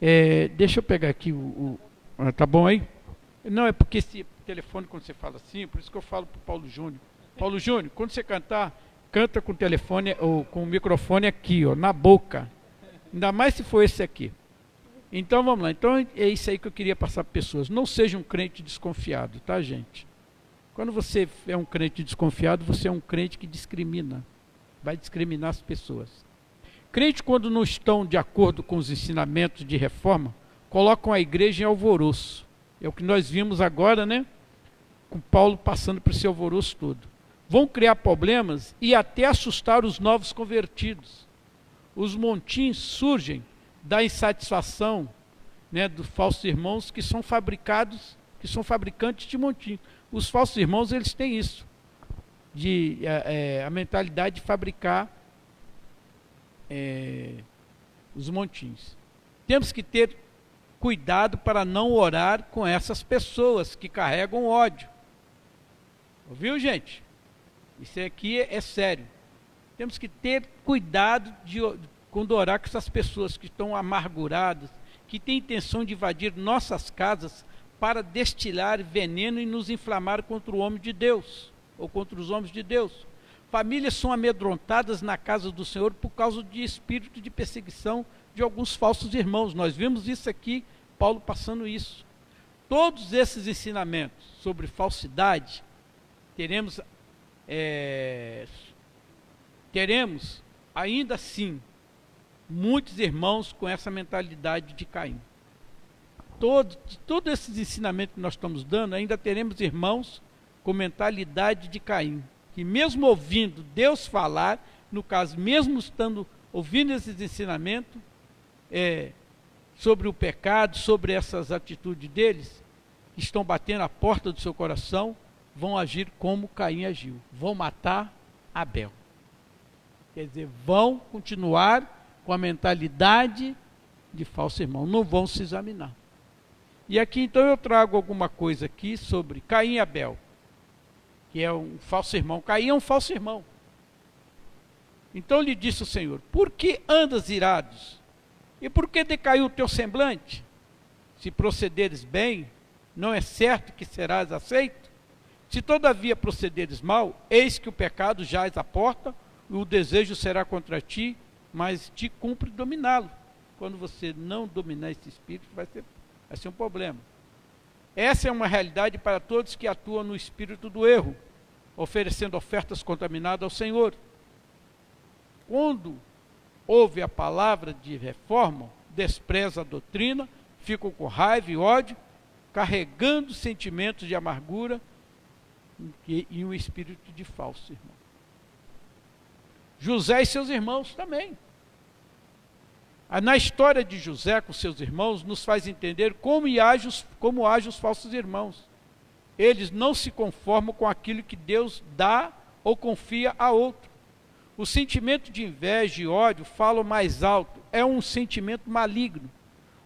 É, deixa eu pegar aqui o. o ah, tá bom aí? Não, é porque esse telefone, quando você fala assim, por isso que eu falo para o Paulo Júnior. Paulo Júnior, quando você cantar, canta com o telefone ou com o microfone aqui, ó, na boca. Ainda mais se for esse aqui. Então vamos lá. Então é isso aí que eu queria passar para pessoas. Não seja um crente desconfiado, tá, gente? Quando você é um crente desconfiado, você é um crente que discrimina, vai discriminar as pessoas. Crente, quando não estão de acordo com os ensinamentos de reforma, colocam a igreja em alvoroço. É o que nós vimos agora, né? Com Paulo passando por esse alvoroço todo. Vão criar problemas e até assustar os novos convertidos. Os montins surgem da insatisfação né, dos falsos irmãos que são fabricados, que são fabricantes de montins. Os falsos irmãos, eles têm isso, de é, é, a mentalidade de fabricar é, os montins. Temos que ter cuidado para não orar com essas pessoas que carregam ódio. Ouviu, gente? Isso aqui é, é sério. Temos que ter cuidado de, quando orar com essas pessoas que estão amarguradas, que têm intenção de invadir nossas casas para destilar veneno e nos inflamar contra o homem de Deus, ou contra os homens de Deus. Famílias são amedrontadas na casa do Senhor por causa de espírito de perseguição de alguns falsos irmãos. Nós vimos isso aqui, Paulo passando isso. Todos esses ensinamentos sobre falsidade, teremos, é, teremos ainda assim muitos irmãos com essa mentalidade de Caim todo, de todos esses ensinamentos que nós estamos dando, ainda teremos irmãos com mentalidade de Caim, que mesmo ouvindo Deus falar, no caso, mesmo estando ouvindo esses ensinamentos é, sobre o pecado, sobre essas atitudes deles, estão batendo a porta do seu coração, vão agir como Caim agiu, vão matar Abel. Quer dizer, vão continuar com a mentalidade de falso irmão, não vão se examinar. E aqui então eu trago alguma coisa aqui sobre Caim e Abel, que é um falso irmão. Caim é um falso irmão. Então lhe disse o Senhor: Por que andas irados? E por que decaiu o teu semblante? Se procederes bem, não é certo que serás aceito? Se todavia procederes mal, eis que o pecado jaz à porta, e o desejo será contra ti, mas te cumpre dominá-lo. Quando você não dominar esse espírito, vai ser, vai ser um problema. Essa é uma realidade para todos que atuam no espírito do erro, oferecendo ofertas contaminadas ao Senhor. Quando ouve a palavra de reforma, despreza a doutrina, ficam com raiva e ódio, carregando sentimentos de amargura e, e um espírito de falso irmão. José e seus irmãos também. Ah, Na história de José com seus irmãos, nos faz entender como agem os, como os falsos irmãos. Eles não se conformam com aquilo que Deus dá ou confia a outro. O sentimento de inveja e ódio falam mais alto, é um sentimento maligno.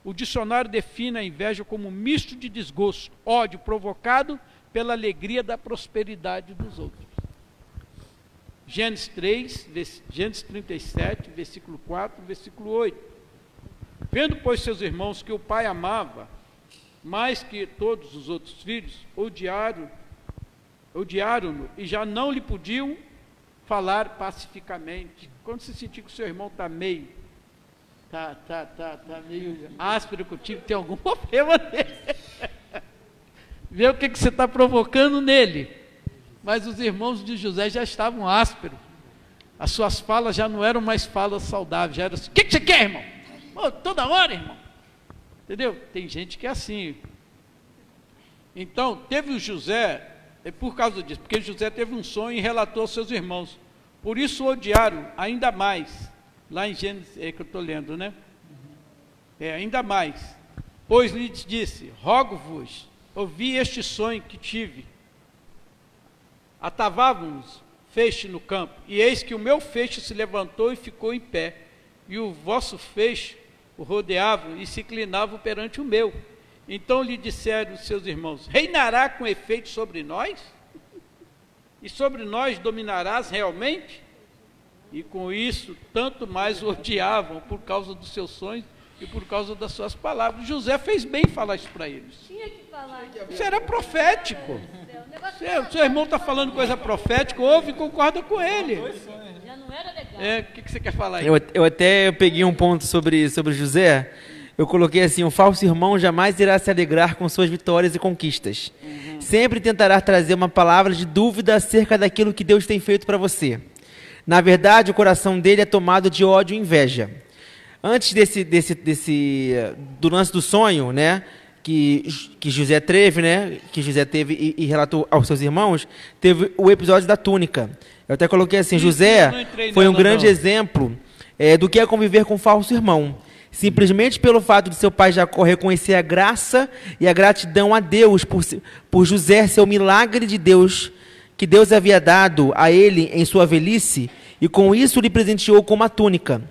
O dicionário define a inveja como um misto de desgosto, ódio provocado pela alegria da prosperidade dos outros. Gênesis 3, vers- Gênesis 37, versículo 4, versículo 8. Vendo, pois, seus irmãos que o pai amava mais que todos os outros filhos, odiaram, odiaram-no e já não lhe podiam falar pacificamente. Quando você sentir que o seu irmão está meio, tá, tá, tá, tá meio áspero contigo, tem algum problema nele. Vê o que, que você está provocando nele. Mas os irmãos de José já estavam ásperos. As suas falas já não eram mais falas saudáveis, já era assim, o que, que você quer, irmão? Toda hora, irmão. Entendeu? Tem gente que é assim. Então, teve o José, é por causa disso, porque José teve um sonho e relatou aos seus irmãos. Por isso o odiaram ainda mais. Lá em Gênesis, é que eu estou lendo, né? É, ainda mais. Pois lhes disse: Rogo-vos, ouvi este sonho que tive. Atavávamos feixe no campo, e eis que o meu feixe se levantou e ficou em pé, e o vosso feixe o rodeavam e se inclinavam perante o meu. Então lhe disseram os seus irmãos: Reinará com efeito sobre nós? E sobre nós dominarás realmente? E com isso, tanto mais o odiavam por causa dos seus sonhos e por causa das suas palavras. José fez bem falar isso para eles. Tinha que falar. Isso era profético. Seu, seu irmão está falando coisa profética, ouve e concorda com ele. É, o que, que você quer falar aí? Eu, eu até peguei um ponto sobre, sobre José. Eu coloquei assim: o falso irmão jamais irá se alegrar com suas vitórias e conquistas. Sempre tentará trazer uma palavra de dúvida acerca daquilo que Deus tem feito para você. Na verdade, o coração dele é tomado de ódio e inveja. Antes desse, desse, desse do lance do sonho, né, que, que José teve, né, que José teve e, e relatou aos seus irmãos, teve o episódio da túnica. Eu até coloquei assim: José foi um grande exemplo é, do que é conviver com um falso irmão. Simplesmente pelo fato de seu pai Jacó reconhecer a graça e a gratidão a Deus por, por José ser o milagre de Deus que Deus havia dado a ele em sua velhice, e com isso lhe presenteou com uma túnica.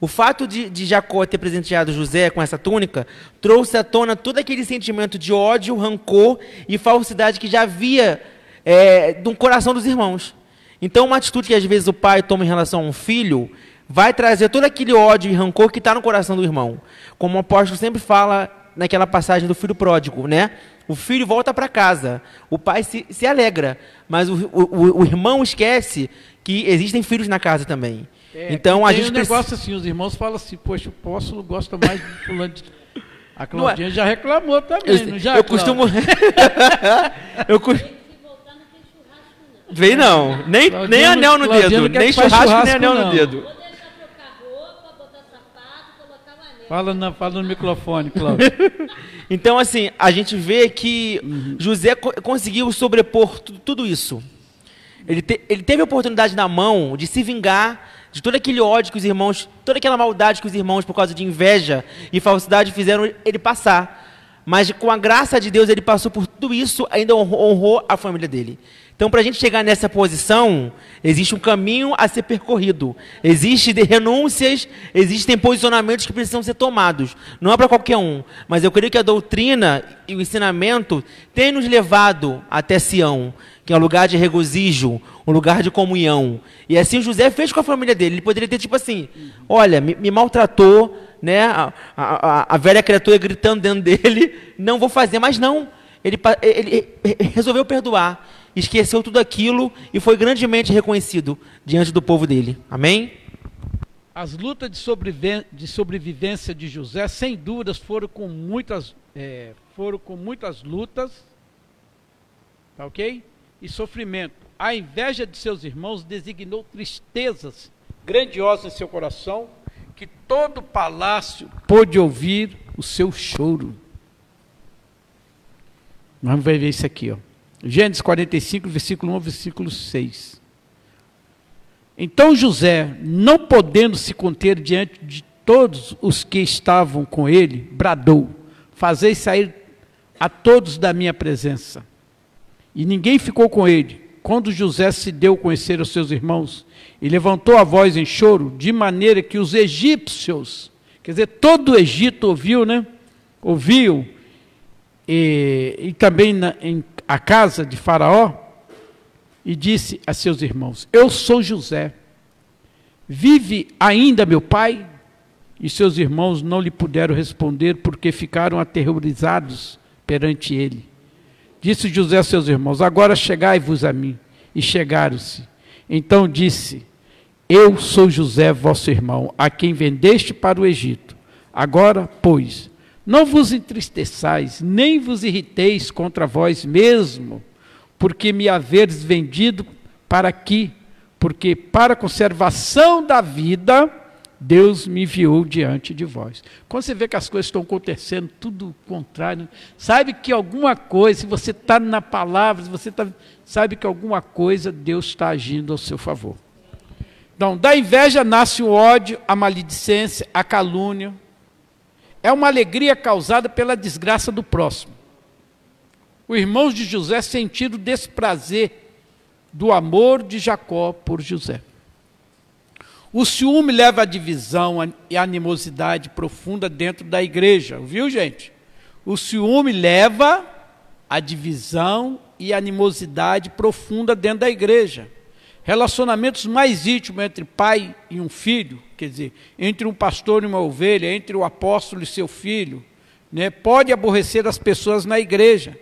O fato de, de Jacó ter presenteado José com essa túnica trouxe à tona todo aquele sentimento de ódio, rancor e falsidade que já havia é, no coração dos irmãos. Então, uma atitude que às vezes o pai toma em relação a um filho vai trazer todo aquele ódio e rancor que está no coração do irmão. Como o apóstolo sempre fala naquela passagem do filho pródigo, né? O filho volta para casa, o pai se, se alegra, mas o, o, o irmão esquece que existem filhos na casa também. É, então a tem gente um precisa- negócio assim, os irmãos falam assim, poxa, o apóstolo gosta mais de fulano de... A é- Claudinha já reclamou também, Eu, não já? eu Cláudia? costumo. eu cu... Vem não, nem, nem anel no dedo, quer nem que faz churrasco, nem churrasco, anel não. no dedo. Fala, na, fala no microfone, Cláudio. Então, assim, a gente vê que José co- conseguiu sobrepor tu- tudo isso. Ele, te- ele teve a oportunidade na mão de se vingar de todo aquele ódio que os irmãos, toda aquela maldade que os irmãos, por causa de inveja e falsidade, fizeram ele passar. mas com a graça de Deus ele passou por tudo isso, ainda honrou, honrou a família dele. Então, para a gente chegar nessa posição, existe um caminho a ser percorrido. Existem renúncias, existem posicionamentos que precisam ser tomados. Não é para qualquer um. Mas eu creio que a doutrina e o ensinamento têm nos levado até Sião, que é um lugar de regozijo, um lugar de comunhão. E assim José fez com a família dele. Ele poderia ter, tipo assim: olha, me, me maltratou, né? A, a, a velha criatura gritando dentro dele, não vou fazer, mas não. Ele, ele, ele resolveu perdoar esqueceu tudo aquilo e foi grandemente reconhecido diante do povo dele. Amém? As lutas de, de sobrevivência de José, sem dúvidas, foram com muitas, é, foram com muitas lutas, tá ok? E sofrimento. A inveja de seus irmãos designou tristezas grandiosas em seu coração, que todo o palácio pôde ouvir o seu choro. Vamos ver isso aqui, ó. Gênesis 45, versículo 1, versículo 6. Então José, não podendo se conter diante de todos os que estavam com ele, bradou: Fazei sair a todos da minha presença. E ninguém ficou com ele. Quando José se deu conhecer aos seus irmãos, e levantou a voz em choro, de maneira que os egípcios, quer dizer, todo o Egito ouviu, né? Ouviu, e, e também na, em à casa de Faraó e disse a seus irmãos: Eu sou José. Vive ainda meu pai? E seus irmãos não lhe puderam responder porque ficaram aterrorizados perante ele. Disse José a seus irmãos: Agora chegai-vos a mim. E chegaram-se. Então disse: Eu sou José, vosso irmão, a quem vendeste para o Egito. Agora, pois, não vos entristeçais, nem vos irriteis contra vós mesmo, porque me haveres vendido para aqui, porque para a conservação da vida, Deus me enviou diante de vós. Quando você vê que as coisas estão acontecendo, tudo contrário, sabe que alguma coisa, se você está na palavra, se você tá, sabe que alguma coisa Deus está agindo ao seu favor. Então, da inveja nasce o ódio, a maledicência, a calúnia, é uma alegria causada pela desgraça do próximo. Os irmãos de José sentiram desprazer do amor de Jacó por José. O ciúme leva à divisão e animosidade profunda dentro da igreja, viu, gente? O ciúme leva à divisão e animosidade profunda dentro da igreja. Relacionamentos mais íntimos entre pai e um filho, quer dizer, entre um pastor e uma ovelha, entre o apóstolo e seu filho, né, pode aborrecer as pessoas na igreja.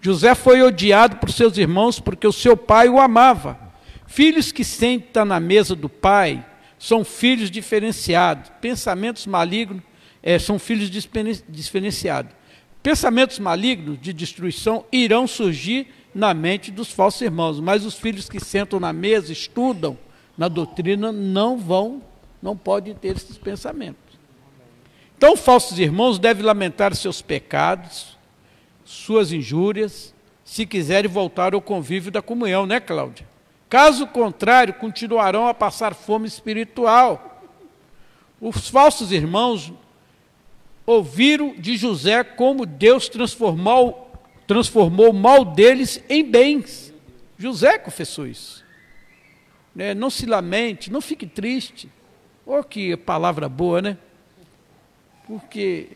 José foi odiado por seus irmãos porque o seu pai o amava. Filhos que sentam na mesa do pai são filhos diferenciados. Pensamentos malignos é, são filhos diferenciados. Pensamentos malignos de destruição irão surgir na mente dos falsos irmãos. Mas os filhos que sentam na mesa, estudam na doutrina, não vão, não podem ter esses pensamentos. Então, falsos irmãos devem lamentar seus pecados, suas injúrias, se quiserem voltar ao convívio da comunhão, né, Cláudia? Caso contrário, continuarão a passar fome espiritual. Os falsos irmãos ouviram de José como Deus transformou transformou o mal deles em bens. José confessou isso. Né? Não se lamente, não fique triste. Oh, que palavra boa, né? Porque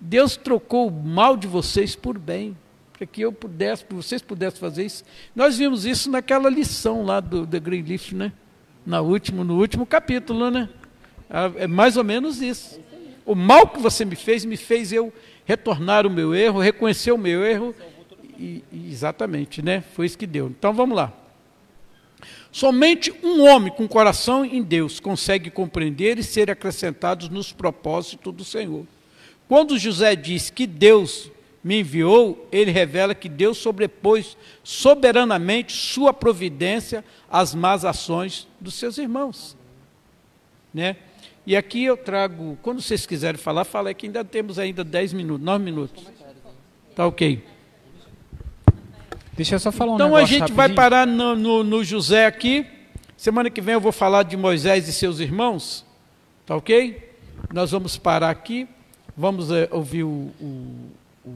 Deus trocou o mal de vocês por bem, para que eu pudesse, para vocês pudessem fazer isso. Nós vimos isso naquela lição lá do The Greenleaf, né? Na último, no último capítulo, né? Ah, é mais ou menos isso. O mal que você me fez, me fez eu retornar o meu erro, reconhecer o meu erro. E, exatamente, né? Foi isso que deu. Então vamos lá. Somente um homem com coração em Deus consegue compreender e ser acrescentado nos propósitos do Senhor. Quando José diz que Deus me enviou, ele revela que Deus sobrepôs soberanamente sua providência às más ações dos seus irmãos. Né? E aqui eu trago, quando vocês quiserem falar, fala que ainda temos ainda 10 minutos, 9 minutos. Tá ok. Deixa eu só falar um então a gente rapidinho. vai parar no, no, no, José aqui. Semana que vem eu vou falar de Moisés e seus irmãos. Tá ok? Nós vamos parar aqui. Vamos é, ouvir o, o,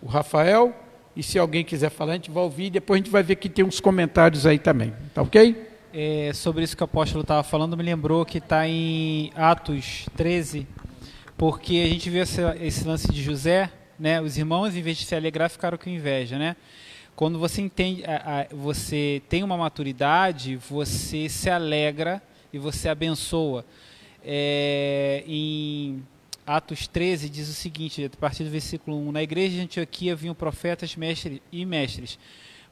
o Rafael. E se alguém quiser falar, a gente vai ouvir. Depois a gente vai ver que tem uns comentários aí também. Tá ok? É, sobre isso que o apóstolo estava falando, me lembrou que está em Atos 13, porque a gente viu esse, esse, lance de José, né? Os irmãos, em vez de se alegrar, ficaram com inveja, né? Quando você entende, você tem uma maturidade, você se alegra e você abençoa. É, em Atos 13 diz o seguinte, a partir do versículo 1: Na igreja de Antioquia vinham profetas mestres e mestres.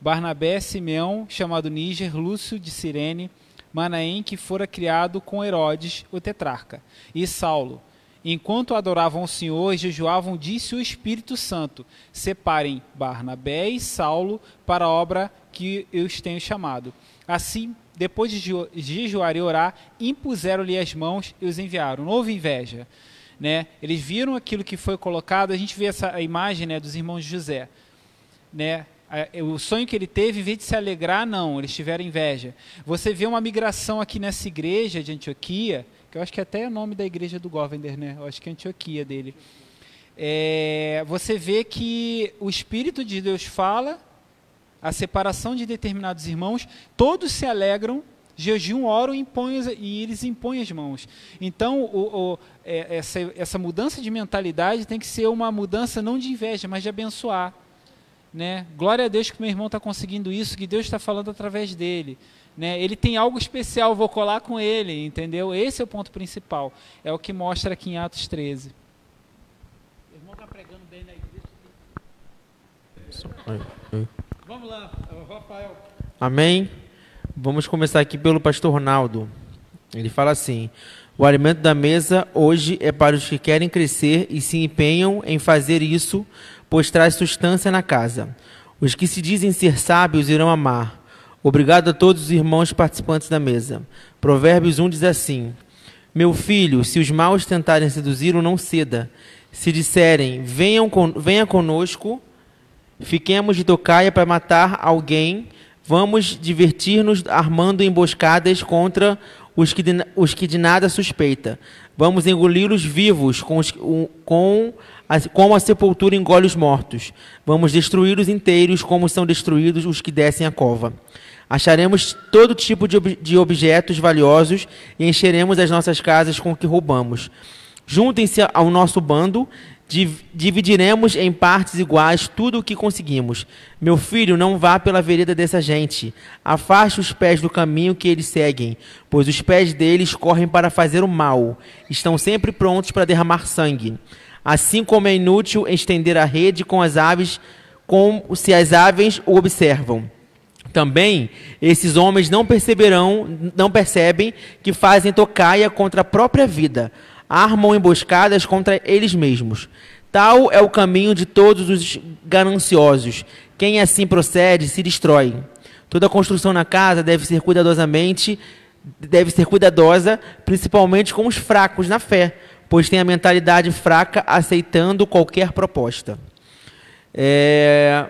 Barnabé, Simeão, chamado Níger, Lúcio de Cirene, Manaém, que fora criado com Herodes, o tetrarca, e Saulo. Enquanto adoravam o Senhor e jejuavam, disse o Espírito Santo: Separem Barnabé e Saulo para a obra que eu os tenho chamado. Assim, depois de jejuar e orar, impuseram-lhe as mãos e os enviaram. Não houve inveja. Né? Eles viram aquilo que foi colocado, a gente vê essa imagem né, dos irmãos de José. Né? O sonho que ele teve, em vez de se alegrar, não, eles tiveram inveja. Você vê uma migração aqui nessa igreja de Antioquia, que eu acho que até é o nome da igreja do Govender, né? Eu acho que é Antioquia dele. É, você vê que o Espírito de Deus fala, a separação de determinados irmãos, todos se alegram, jejuam, oram impõem, e eles impõem as mãos. Então, o, o, é, essa, essa mudança de mentalidade tem que ser uma mudança não de inveja, mas de abençoar. Né? Glória a Deus que meu irmão está conseguindo isso, que Deus está falando através dele. Né? Ele tem algo especial, vou colar com ele, entendeu? Esse é o ponto principal. É o que mostra aqui em Atos 13. O irmão está pregando bem na igreja. Vamos lá, Rafael. Amém. Vamos começar aqui pelo pastor Ronaldo. Ele fala assim: O alimento da mesa hoje é para os que querem crescer e se empenham em fazer isso, pois traz sustância na casa. Os que se dizem ser sábios irão amar. Obrigado a todos os irmãos participantes da mesa. Provérbios 1 diz assim: Meu filho, se os maus tentarem seduzir-o, não ceda. Se disserem, venham con venha conosco, fiquemos de tocaia para matar alguém, vamos divertir-nos armando emboscadas contra os que, de, os que de nada suspeita. Vamos engoli-los vivos, com, os, com a, como a sepultura engole os mortos. Vamos destruí-los inteiros, como são destruídos os que descem a cova. Acharemos todo tipo de, ob de objetos valiosos e encheremos as nossas casas com o que roubamos. Juntem-se ao nosso bando, div dividiremos em partes iguais tudo o que conseguimos. Meu filho, não vá pela vereda dessa gente. Afaste os pés do caminho que eles seguem, pois os pés deles correm para fazer o mal. Estão sempre prontos para derramar sangue. Assim como é inútil estender a rede com as aves, como se as aves o observam. Também esses homens não perceberão, não percebem que fazem tocaia contra a própria vida, armam emboscadas contra eles mesmos. Tal é o caminho de todos os gananciosos. Quem assim procede se destrói. Toda construção na casa deve ser cuidadosamente, deve ser cuidadosa, principalmente com os fracos na fé, pois tem a mentalidade fraca aceitando qualquer proposta. É...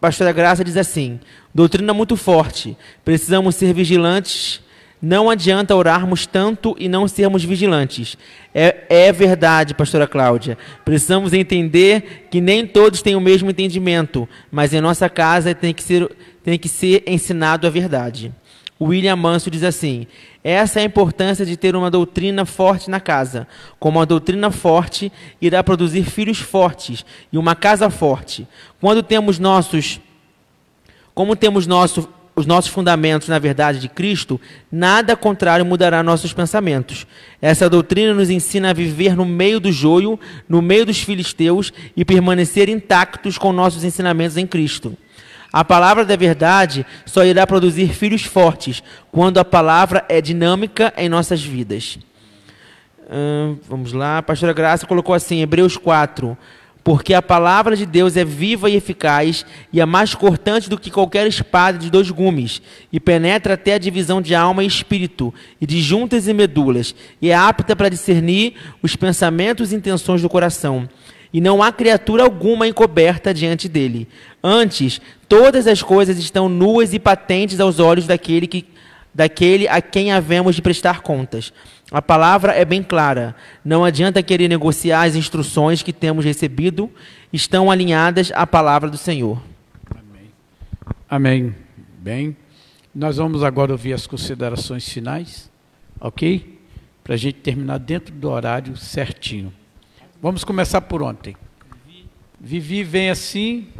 Pastora Graça diz assim: doutrina muito forte, precisamos ser vigilantes. Não adianta orarmos tanto e não sermos vigilantes. É, é verdade, pastora Cláudia. Precisamos entender que nem todos têm o mesmo entendimento, mas em nossa casa tem que ser, tem que ser ensinado a verdade. William Manso diz assim: essa é a importância de ter uma doutrina forte na casa. Como uma doutrina forte irá produzir filhos fortes e uma casa forte. Quando temos nossos como temos nosso, os nossos fundamentos na verdade de Cristo, nada contrário mudará nossos pensamentos. Essa doutrina nos ensina a viver no meio do joio, no meio dos filisteus e permanecer intactos com nossos ensinamentos em Cristo. A palavra da verdade só irá produzir filhos fortes quando a palavra é dinâmica em nossas vidas. Vamos lá, a pastora Graça colocou assim, Hebreus 4. Porque a palavra de Deus é viva e eficaz e é mais cortante do que qualquer espada de dois gumes, e penetra até a divisão de alma e espírito, e de juntas e medulas, e é apta para discernir os pensamentos e intenções do coração e não há criatura alguma encoberta diante dele. Antes, todas as coisas estão nuas e patentes aos olhos daquele, que, daquele a quem havemos de prestar contas. A palavra é bem clara. Não adianta querer negociar as instruções que temos recebido, estão alinhadas à palavra do Senhor. Amém. Bem, nós vamos agora ouvir as considerações finais, ok? Para a gente terminar dentro do horário certinho. Vamos começar por ontem. Vivi, vem assim,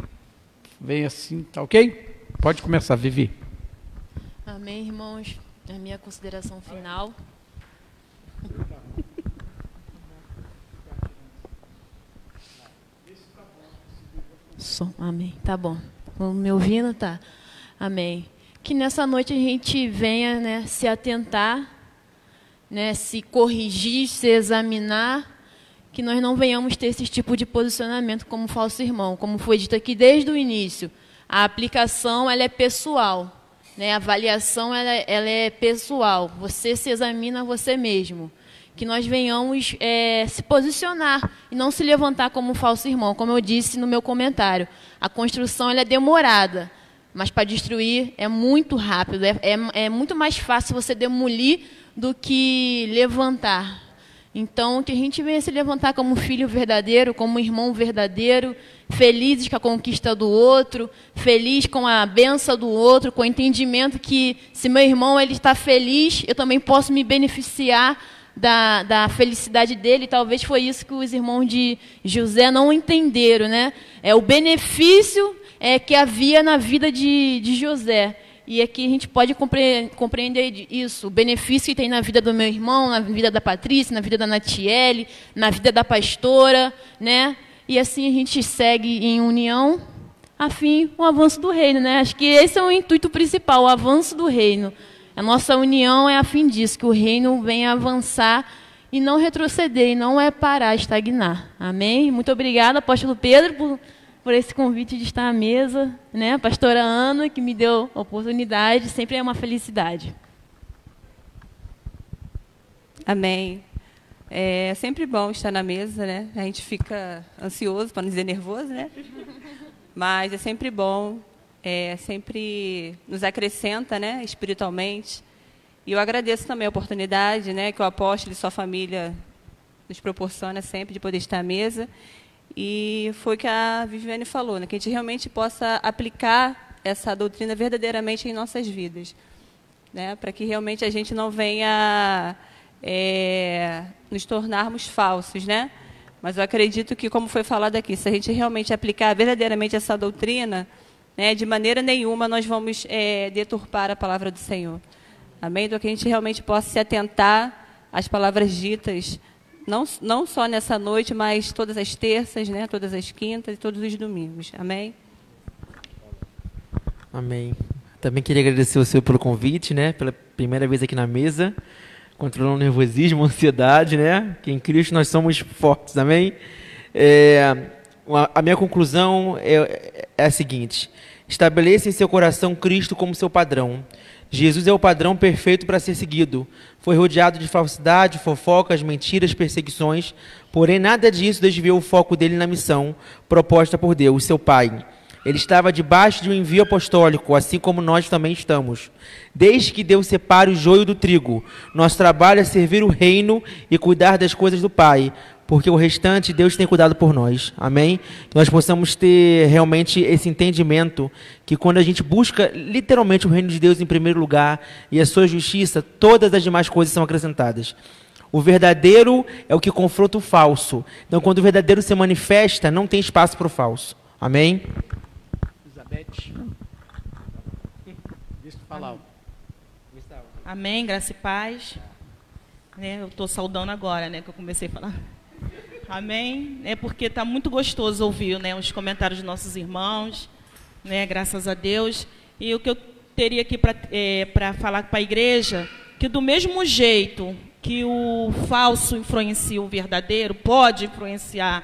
vem assim, tá ok? Pode começar, Vivi. Amém, irmãos. A minha consideração final. Som, amém. Tá bom. Estão me ouvindo? Tá. Amém. Que nessa noite a gente venha né, se atentar, né, se corrigir, se examinar, que nós não venhamos ter esse tipo de posicionamento como falso irmão, como foi dito aqui desde o início. A aplicação ela é pessoal, né? a avaliação ela, ela é pessoal. Você se examina você mesmo que nós venhamos é, se posicionar e não se levantar como falso irmão, como eu disse no meu comentário. A construção é demorada, mas para destruir é muito rápido, é, é, é muito mais fácil você demolir do que levantar. Então, que a gente venha se levantar como filho verdadeiro, como irmão verdadeiro, felizes com a conquista do outro, feliz com a benção do outro, com o entendimento que se meu irmão ele está feliz, eu também posso me beneficiar da, da felicidade dele. Talvez foi isso que os irmãos de José não entenderam, né? É o benefício é, que havia na vida de, de José. E aqui a gente pode compreender isso, o benefício que tem na vida do meu irmão, na vida da Patrícia, na vida da Natiele, na vida da pastora, né? E assim a gente segue em união, a fim o avanço do reino, né? Acho que esse é o intuito principal, o avanço do reino. A nossa união é a fim disso, que o reino venha avançar e não retroceder, e não é parar, estagnar. Amém? Muito obrigada, apóstolo Pedro, por, por esse convite de estar à mesa. Né? A pastora Ana, que me deu a oportunidade, sempre é uma felicidade. Amém. É sempre bom estar na mesa, né? A gente fica ansioso, para não dizer nervoso, né? Mas é sempre bom é, sempre nos acrescenta né, espiritualmente. E eu agradeço também a oportunidade né, que o apóstolo e sua família nos proporciona sempre de poder estar à mesa. E foi que a Viviane falou, né, que a gente realmente possa aplicar essa doutrina verdadeiramente em nossas vidas. Né, para que realmente a gente não venha é, nos tornarmos falsos, né? Mas eu acredito que, como foi falado aqui, se a gente realmente aplicar verdadeiramente essa doutrina, né, de maneira nenhuma nós vamos é, deturpar a palavra do Senhor. Amém? Então que a gente realmente possa se atentar às palavras ditas, não, não só nessa noite, mas todas as terças, né, todas as quintas e todos os domingos. Amém? Amém. Também queria agradecer o senhor pelo convite, né, pela primeira vez aqui na mesa, controlando o nervosismo, a ansiedade, né, que em Cristo nós somos fortes, amém? É, a minha conclusão é, é a seguinte: Estabeleça em seu coração Cristo como seu padrão. Jesus é o padrão perfeito para ser seguido. Foi rodeado de falsidade, fofocas, mentiras, perseguições, porém nada disso desviou o foco dele na missão proposta por Deus, seu Pai. Ele estava debaixo de um envio apostólico, assim como nós também estamos. Desde que Deus separe o joio do trigo, nosso trabalho é servir o reino e cuidar das coisas do Pai, porque o restante Deus tem cuidado por nós. Amém? Que nós possamos ter realmente esse entendimento que quando a gente busca literalmente o reino de Deus em primeiro lugar e a sua justiça, todas as demais coisas são acrescentadas. O verdadeiro é o que confronta o falso. Então, quando o verdadeiro se manifesta, não tem espaço para o falso. Amém? Elizabeth. Amém, graça e paz. Né, eu estou saudando agora, né, que eu comecei a falar. Amém? É porque está muito gostoso ouvir né, os comentários de nossos irmãos, né, graças a Deus. E o que eu teria aqui para é, falar para a igreja, que do mesmo jeito que o falso influencia o verdadeiro, pode influenciar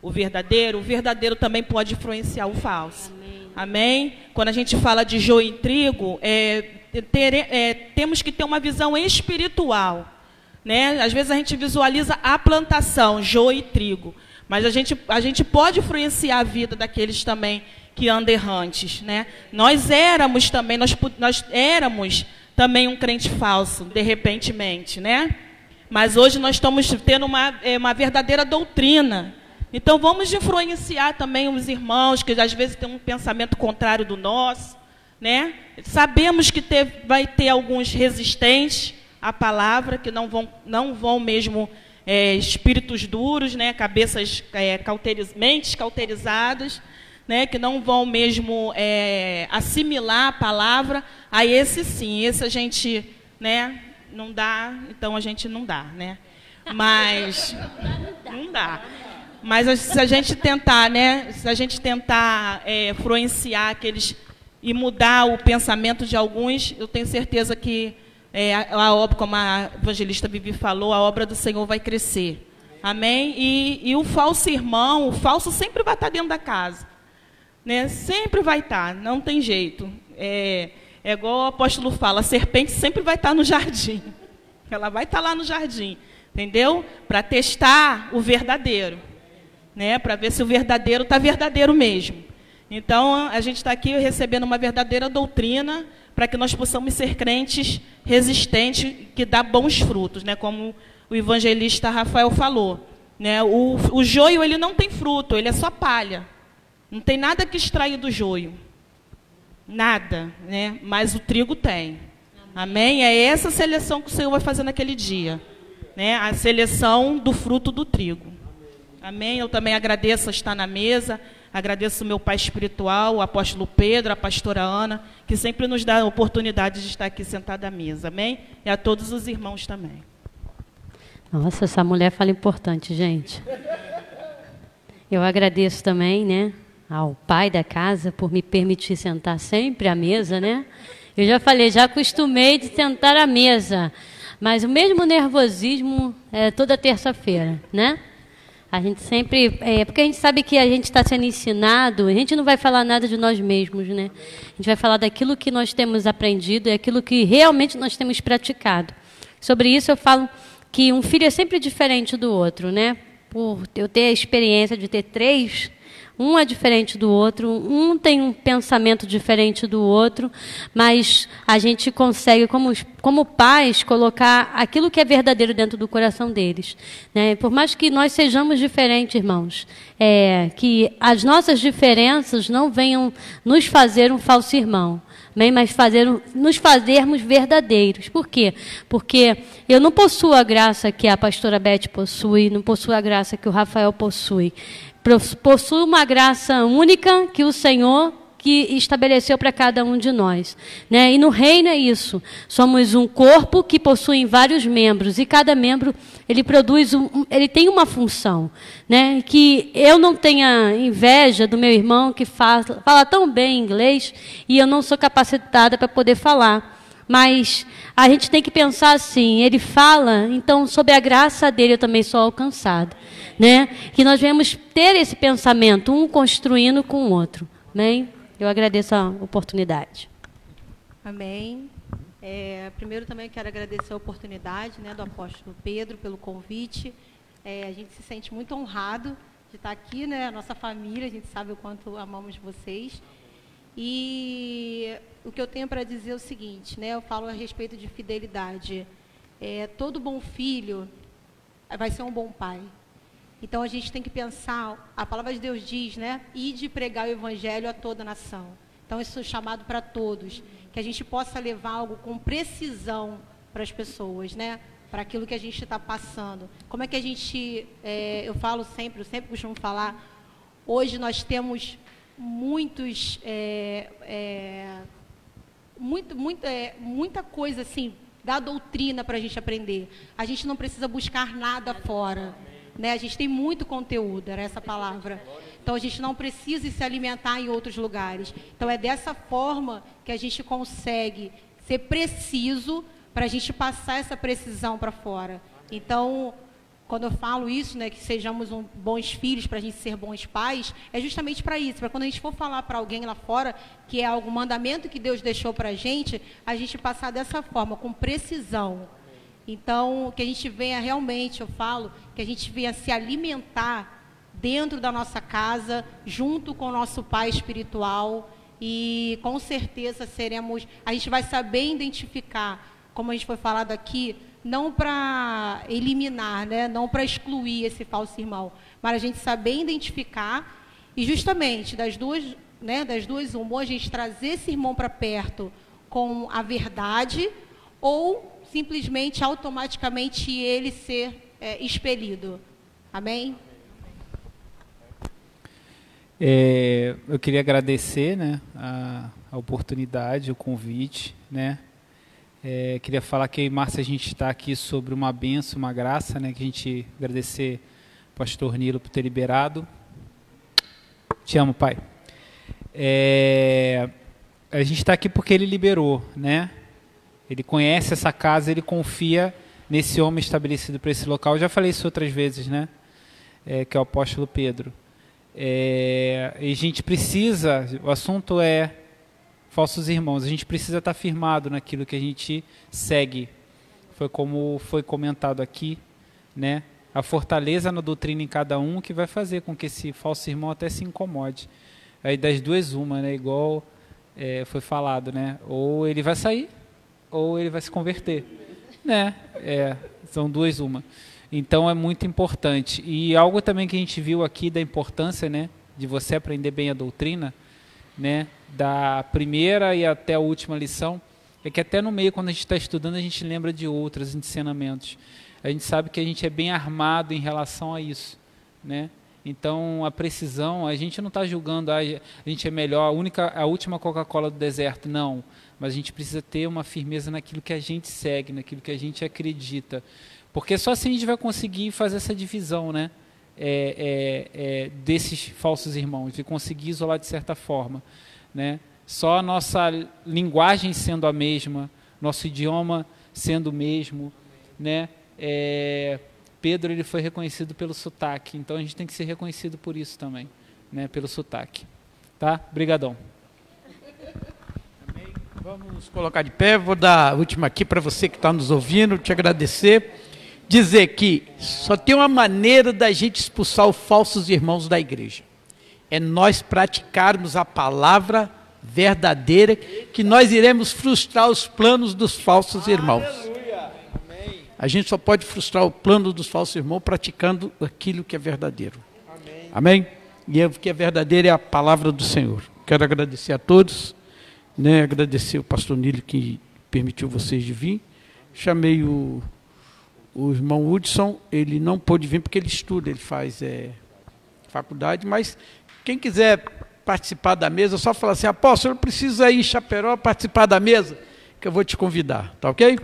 o verdadeiro, o verdadeiro também pode influenciar o falso. Amém? Amém? Quando a gente fala de joio e trigo, é, ter, é, temos que ter uma visão espiritual né? Às vezes a gente visualiza a plantação, joio e trigo. Mas a gente, a gente pode influenciar a vida daqueles também que andam errantes. Né? Nós éramos também, nós, nós éramos também um crente falso, de repentemente, né? Mas hoje nós estamos tendo uma, é, uma verdadeira doutrina. Então vamos influenciar também os irmãos que às vezes têm um pensamento contrário do nosso, né? Sabemos que ter, vai ter alguns resistentes à palavra que não vão, não vão mesmo é, espíritos duros, né? Cabeças é, cauteriz, mentes cauterizadas, né? Que não vão mesmo é, assimilar a palavra. A esse sim, esse a gente, né? Não dá, então a gente não dá, né? Mas não dá. Mas se a gente tentar, né? Se a gente tentar é, influenciar aqueles e mudar o pensamento de alguns, eu tenho certeza que é, a, obra, como a evangelista Vivi falou, a obra do Senhor vai crescer. Amém? E, e o falso irmão, o falso sempre vai estar dentro da casa. Né? Sempre vai estar, não tem jeito. É, é igual o apóstolo fala, a serpente sempre vai estar no jardim. Ela vai estar lá no jardim, entendeu? Para testar o verdadeiro né, para ver se o verdadeiro está verdadeiro mesmo. Então, a gente está aqui recebendo uma verdadeira doutrina para que nós possamos ser crentes resistentes, que dá bons frutos, né, como o evangelista Rafael falou. Né, o, o joio ele não tem fruto, ele é só palha. Não tem nada que extrair do joio. Nada, né? mas o trigo tem. Amém? É essa seleção que o Senhor vai fazer naquele dia. Né? A seleção do fruto do trigo. Amém? Eu também agradeço estar na mesa, agradeço meu pai espiritual, o apóstolo Pedro, a pastora Ana, que sempre nos dá a oportunidade de estar aqui sentado à mesa. Amém? E a todos os irmãos também. Nossa, essa mulher fala importante, gente. Eu agradeço também, né, ao pai da casa por me permitir sentar sempre à mesa, né? Eu já falei, já acostumei de sentar à mesa, mas o mesmo nervosismo é toda terça-feira, né? A gente sempre. É, porque a gente sabe que a gente está sendo ensinado, a gente não vai falar nada de nós mesmos, né? A gente vai falar daquilo que nós temos aprendido e aquilo que realmente nós temos praticado. Sobre isso eu falo que um filho é sempre diferente do outro, né? Por eu ter a experiência de ter três um é diferente do outro, um tem um pensamento diferente do outro, mas a gente consegue, como, como pais, colocar aquilo que é verdadeiro dentro do coração deles. Né? Por mais que nós sejamos diferentes, irmãos, é, que as nossas diferenças não venham nos fazer um falso irmão mas fazer, nos fazermos verdadeiros. Por quê? Porque eu não possuo a graça que a pastora Beth possui, não possuo a graça que o Rafael possui possui uma graça única que o Senhor que estabeleceu para cada um de nós. Né? E no reino é isso. Somos um corpo que possui vários membros e cada membro ele produz um, ele tem uma função, né? Que eu não tenha inveja do meu irmão que fala, fala tão bem inglês e eu não sou capacitada para poder falar. Mas a gente tem que pensar assim, ele fala, então sob a graça dele eu também sou alcançado né? Que nós vamos ter esse pensamento, um construindo com o outro. Amém? Eu agradeço a oportunidade. Amém. É, primeiro também quero agradecer a oportunidade né, do apóstolo Pedro pelo convite. É, a gente se sente muito honrado de estar aqui, né? A nossa família, a gente sabe o quanto amamos vocês. E o que eu tenho para dizer é o seguinte, né? Eu falo a respeito de fidelidade. É, todo bom filho vai ser um bom pai. Então a gente tem que pensar, a palavra de Deus diz, né? E de pregar o evangelho a toda a nação. Então isso é chamado para todos, que a gente possa levar algo com precisão para as pessoas, né? Para aquilo que a gente está passando. Como é que a gente, é, eu falo sempre, eu sempre costumo falar, hoje nós temos muitos, é, é, muito, muito, é, muita coisa assim da doutrina para a gente aprender. A gente não precisa buscar nada fora. Né? A gente tem muito conteúdo, era essa palavra. Então a gente não precisa se alimentar em outros lugares. Então é dessa forma que a gente consegue ser preciso para a gente passar essa precisão para fora. Então, quando eu falo isso, né, que sejamos um, bons filhos para a gente ser bons pais, é justamente para isso, para quando a gente for falar para alguém lá fora que é algum mandamento que Deus deixou para a gente, a gente passar dessa forma, com precisão. Então, que a gente venha realmente, eu falo, que a gente venha se alimentar dentro da nossa casa, junto com o nosso pai espiritual, e com certeza seremos, a gente vai saber identificar, como a gente foi falado aqui, não para eliminar, né? não para excluir esse falso irmão, mas a gente saber identificar e justamente das duas, né, das duas uma, a gente trazer esse irmão para perto com a verdade ou simplesmente automaticamente ele ser é, expelido. Amém? É, eu queria agradecer né, a, a, oportunidade, o convite. Né? É, queria falar que, Márcia, a gente está aqui sobre uma benção, uma graça, né, que a gente agradecer ao pastor Nilo por ter liberado. Te amo, pai. É, a gente está aqui porque ele liberou, né? Ele conhece essa casa, ele confia nesse homem estabelecido para esse local. Eu já falei isso outras vezes, né? É, que é o apóstolo Pedro. É, e a gente precisa, o assunto é falsos irmãos, a gente precisa estar firmado naquilo que a gente segue. Foi como foi comentado aqui, né? A fortaleza na doutrina em cada um que vai fazer com que esse falso irmão até se incomode. Aí das duas uma, né? Igual é, foi falado, né? Ou ele vai sair, ou ele vai se converter, né? É, são duas uma. Então é muito importante. E algo também que a gente viu aqui da importância, né, de você aprender bem a doutrina, né, da primeira e até a última lição, é que até no meio, quando a gente está estudando, a gente lembra de outros ensinamentos. A gente sabe que a gente é bem armado em relação a isso, né? Então a precisão, a gente não está julgando, ah, a gente é melhor, a única, a última Coca-Cola do deserto, não. Mas a gente precisa ter uma firmeza naquilo que a gente segue, naquilo que a gente acredita. Porque só assim a gente vai conseguir fazer essa divisão, né? É, é, é, desses falsos irmãos, de conseguir isolar de certa forma, né? Só a nossa linguagem sendo a mesma, nosso idioma sendo o mesmo, né? É, Pedro ele foi reconhecido pelo sotaque, então a gente tem que ser reconhecido por isso também, né? Pelo sotaque, tá? Obrigadão. Vamos colocar de pé. Vou dar a última aqui para você que está nos ouvindo, te agradecer dizer que só tem uma maneira da gente expulsar os falsos irmãos da igreja. É nós praticarmos a palavra verdadeira, que nós iremos frustrar os planos dos falsos irmãos. A gente só pode frustrar o plano dos falsos irmãos praticando aquilo que é verdadeiro. Amém? E o que é verdadeiro é a palavra do Senhor. Quero agradecer a todos, né? agradecer o pastor Nilo que permitiu vocês de vir. Chamei o o irmão Hudson, ele não pôde vir porque ele estuda, ele faz é, faculdade, mas quem quiser participar da mesa, só falar assim, apóstolo, precisa ir em Chaperó participar da mesa, que eu vou te convidar, tá ok?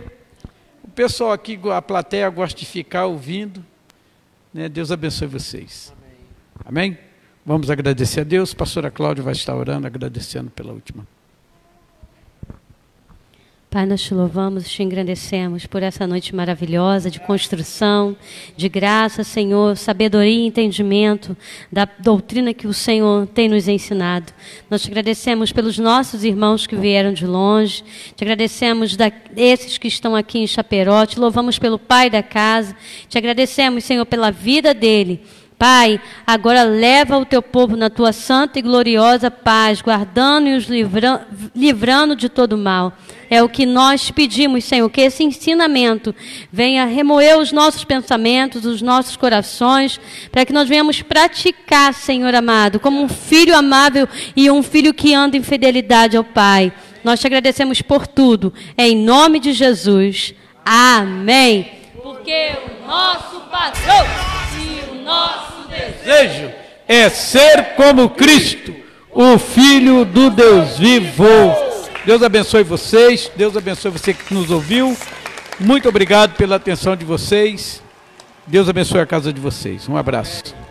O pessoal aqui, a plateia, gosta de ficar ouvindo. Né? Deus abençoe vocês. Amém. Amém? Vamos agradecer a Deus. A pastora Cláudia vai estar orando, agradecendo pela última. Pai, nós te louvamos, te engrandecemos por essa noite maravilhosa de construção, de graça, Senhor, sabedoria e entendimento da doutrina que o Senhor tem nos ensinado. Nós te agradecemos pelos nossos irmãos que vieram de longe, te agradecemos da, esses que estão aqui em Chaperó, te louvamos pelo pai da casa, te agradecemos, Senhor, pela vida dele Pai, agora leva o teu povo na tua santa e gloriosa paz, guardando e os livrando, livrando de todo mal. É o que nós pedimos, Senhor, que esse ensinamento venha remoer os nossos pensamentos, os nossos corações, para que nós venhamos praticar, Senhor amado, como um filho amável e um filho que anda em fidelidade ao Pai. Nós te agradecemos por tudo, em nome de Jesus. Amém. Porque o nosso patrão nosso desejo é ser como Cristo, o Filho do Deus vivo. Deus abençoe vocês, Deus abençoe você que nos ouviu. Muito obrigado pela atenção de vocês. Deus abençoe a casa de vocês. Um abraço.